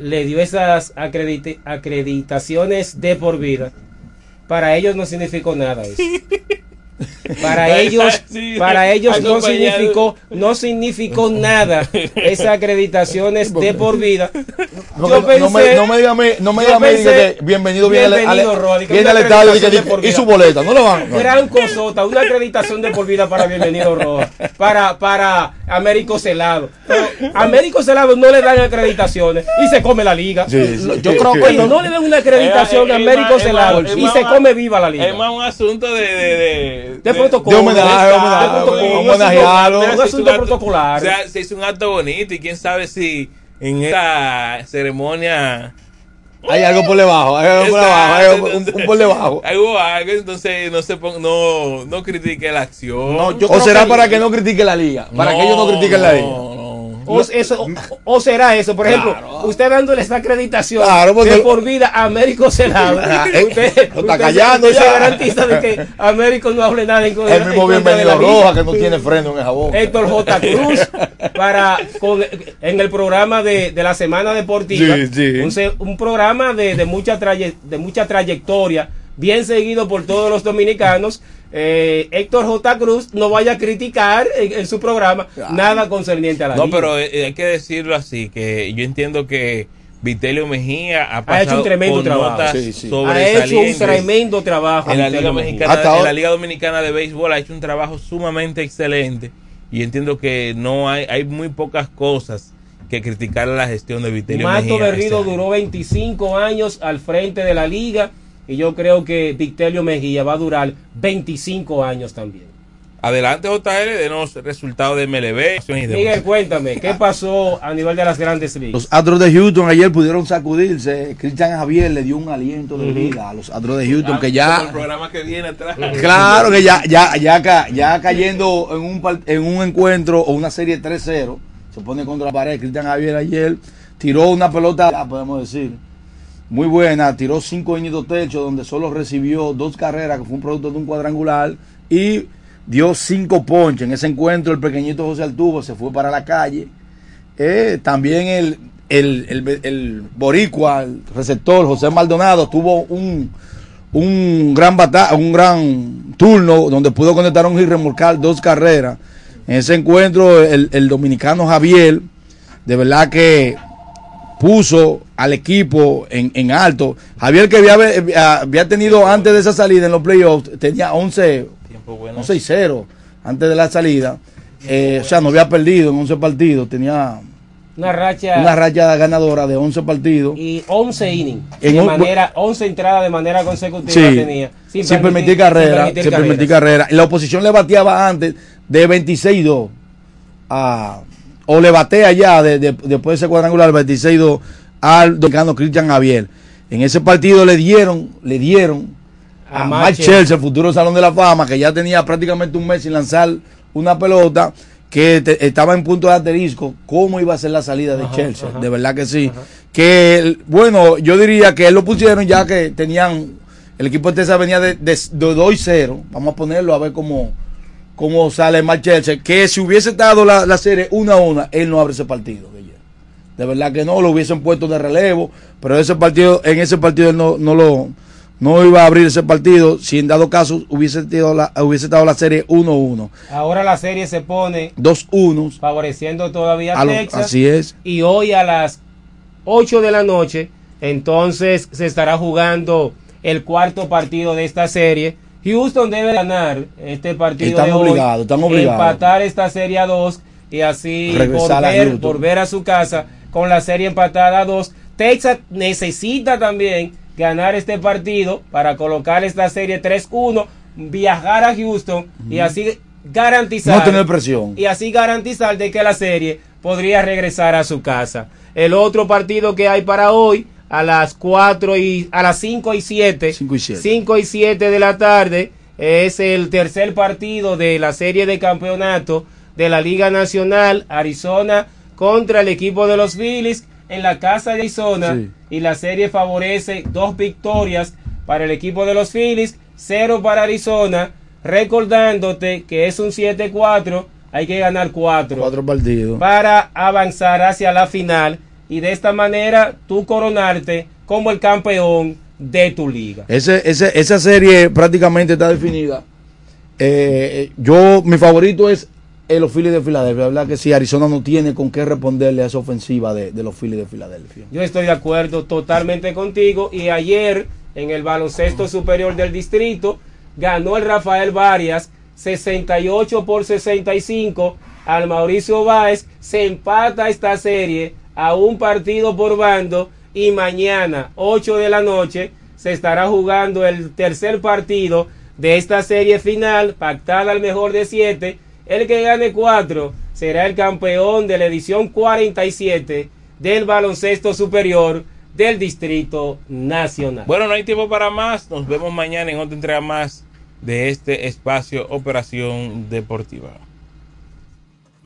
le dio esas acredite- acreditaciones de por vida, para ellos no significó nada eso. Para ellos, Sí, para ellos no significó, no significó nada esas acreditaciones de por vida. No, Yo no, no me, no me diga a mí, no me diga a mí pensé- que bienvenido bienvenido, viene al estadio y, su boleta, no lo van. no. Gran cosota, una acreditación de por vida para Bienvenido Roja, para, para Américo Celado. Pero Américo Celado no le dan acreditaciones y se come la liga. Sí, sí. Yo creo que no le dan una acreditación a Américo Celado y se come viva la liga. Es más un asunto de, de, de, De protocolo, de homenaje, de homenaje, protocolo, homenajearlo. un asunto- protocolar. O sea, se hizo un acto bonito y quién sabe si en esta ceremonia Hay algo por debajo, hay algo por debajo, hay algo- un, por debajo. Hubo algo, entonces no se pon- no, no critique la acción. o será para que no critique la liga, para que ellos no critiquen la liga. O, eso, o, o será eso, por ejemplo, usted dándole esta acreditación Claro, porque- de por vida a Américo Celado. Ah, eh, usted, lo está usted callando se, ya. se garantiza de que Américo no hable nada en, en El mismo contra bienvenido la. Roja que no tiene freno en esa boca. Héctor J. Cruz para con, en el programa de, de la Semana Deportiva. Sí, sí. Un, se- un programa de, de, mucha traye- de mucha trayectoria, bien seguido por todos los dominicanos. Eh, Héctor J. Cruz no vaya a criticar en, en su programa nada concerniente a la No, liga. pero eh, hay que decirlo así, que yo entiendo que Vitelio Mejía ha ha hecho un tremendo trabajo. notas Ha hecho un tremendo trabajo. en la, Liga Mejía. Mexicana, Hasta en ahora- la Liga Dominicana de Béisbol ha hecho un trabajo sumamente excelente y entiendo que no hay hay muy pocas cosas que criticar a la gestión de Vitelio Mato Mejía. Berrido este año. duró 25 años al frente de la liga y yo creo que Victelio Mejía va a durar 25 años también. Adelante JL, denos resultados de MLB. Miguel, cuéntame, ¿qué pasó a nivel de las grandes ligas? Los Astros de Houston ayer pudieron sacudirse. Cristian Javier le dio un aliento de vida a los Astros de Houston que ya el programa que viene atrás. Claro que ya, ya, ya, ya cayendo en un, en un encuentro o una serie 3-0, se pone contra la pared. Cristian Javier ayer tiró una pelota, ya podemos decir, muy buena, tiró cinco initos techo donde solo recibió dos carreras, que fue un producto de un cuadrangular, y dio cinco ponches. En ese encuentro el pequeñito José Altuvo se fue para la calle. Eh, también el, el, el, el boricua, el receptor José Maldonado, tuvo un, un gran bata un gran turno donde pudo conectar un y remolcar dos carreras. En ese encuentro, el, el dominicano Javier, de verdad que puso al equipo en, en alto. Javier que había, había tenido antes de esa salida en los playoffs, tenía 11, 11 y 0 antes de la salida. Eh, o sea, no había perdido en 11 partidos, tenía Una racha una racha ganadora de 11 partidos. y 11 innings En de un- manera 11 entradas de manera consecutiva Sí, tenía sin, permitir, carrera, sin permitir, carreras. carrera. La oposición le bateaba antes de 26-2 a- o le batea ya de- de- después de ese cuadrangular 26-2 al dominicano Cristian Javier. En ese partido le dieron, le dieron A Mike Chelsea, el futuro Salón de la Fama, que ya tenía prácticamente un mes sin lanzar una pelota, que te- estaba en punto de asterisco, cómo iba a ser la salida de Ajá, Chelsea. ajá. De verdad que sí. Que, bueno, yo diría que él lo pusieron ya que tenían, el equipo de Texas venía de, de, de 2 y 0. Vamos a ponerlo a ver cómo, cómo sale Mike Chelsea. Que si hubiese dado la, la serie 1 a 1, él no abre ese partido de verdad que no, lo hubiesen puesto de relevo, pero ese partido, en ese partido él no, no lo no iba a abrir ese partido si en dado caso hubiese estado la, hubiese estado la serie 1-1. Ahora la serie se pone 2-1. favoreciendo todavía a, lo- Texas. así es. Y hoy a las 8 de la noche, entonces se estará jugando el cuarto partido de esta serie. Houston debe ganar este partido Están de hoy, obligados, están obligados. empatar esta serie a 2 y así Regresar a volver, volver a su casa con la serie empatada a dos. Texas necesita también ganar este partido para colocar esta serie 3-1, viajar a Houston y así garantizar No tener presión. y así garantizar de que la serie podría regresar a su casa. El otro partido que hay para hoy a las 4 y a las 5 y 7, 5 y 7. 5 y 7 de la tarde es el tercer partido de la serie de campeonato de la Liga Nacional Arizona contra el equipo de los Phillies en la casa de Arizona Sí. y la serie favorece dos victorias para el equipo de los Phillies, cero para Arizona, recordándote que es un 7-4, hay que ganar 4 Cuatro partidos. para avanzar hacia la final y de esta manera tú coronarte como el campeón de tu liga. Ese, ese- esa serie prácticamente está definida. Eh, yo, mi favorito es eh, los Phillies de Filadelfia. La verdad que sí, Arizona no tiene con qué responderle a esa ofensiva de, de los Phillies de Filadelfia. Yo estoy de acuerdo totalmente contigo y ayer en el baloncesto superior del distrito ganó el Rafael Varias 68 por 65 al Mauricio Báez, se empata esta serie a un partido por bando y mañana 8 de la noche se estará jugando el tercer partido de esta serie final pactada al mejor de 7. El que gane 4 será el campeón de la edición 47 del baloncesto superior del Distrito Nacional. Bueno, no hay tiempo para más. Nos vemos mañana en otra entrega más de este espacio Operación Deportiva.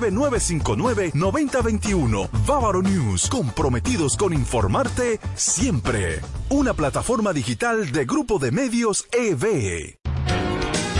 809-959-9021. Bávaro News, comprometidos con informarte siempre. Una plataforma digital de Grupo de Medios EB.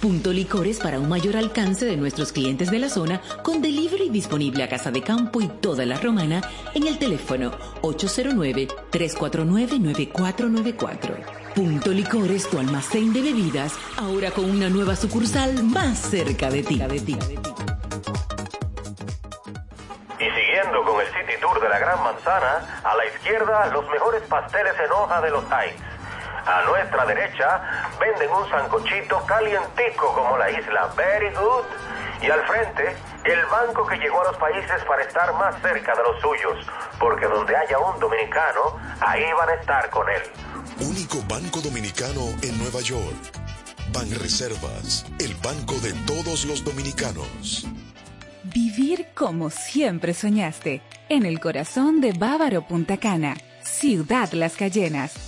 Punto Licores para un mayor alcance de nuestros clientes de la zona con delivery disponible a Casa de Campo y toda la Romana en el teléfono 809-349-9494. Punto Licores, tu almacén de bebidas, ahora con una nueva sucursal más cerca de ti. Y siguiendo con el City Tour de la Gran Manzana, a la izquierda los mejores pasteles en hoja de los Heights. A nuestra derecha venden un sancochito calientico como la isla Very Good. Y al frente, el banco que llegó a los países para estar más cerca de los suyos. Porque donde haya un dominicano, ahí van a estar con él. Único banco dominicano en Nueva York. Banreservas, el banco de todos los dominicanos. Vivir como siempre soñaste, en el corazón de Bávaro Punta Cana, Ciudad Las Cayenas,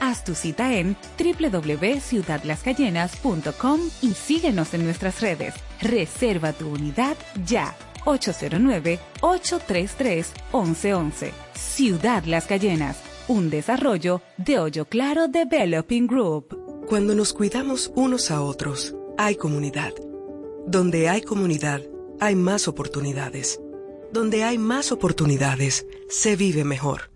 Haz tu cita en www.ciudadlascayenas.com y síguenos en nuestras redes. Reserva tu unidad ya. 809-833-1111. Ciudad Las Cayenas, un desarrollo de Hoyo Claro Developing Group. Cuando nos cuidamos unos a otros, hay comunidad. Donde hay comunidad, hay más oportunidades. Donde hay más oportunidades, se vive mejor.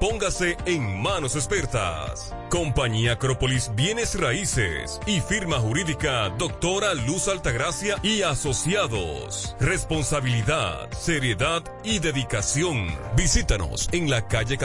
Póngase en manos expertas. Compañía Acrópolis Bienes Raíces y firma jurídica Doctora Luz Altagracia y Asociados. Responsabilidad, seriedad y dedicación. Visítanos en la calle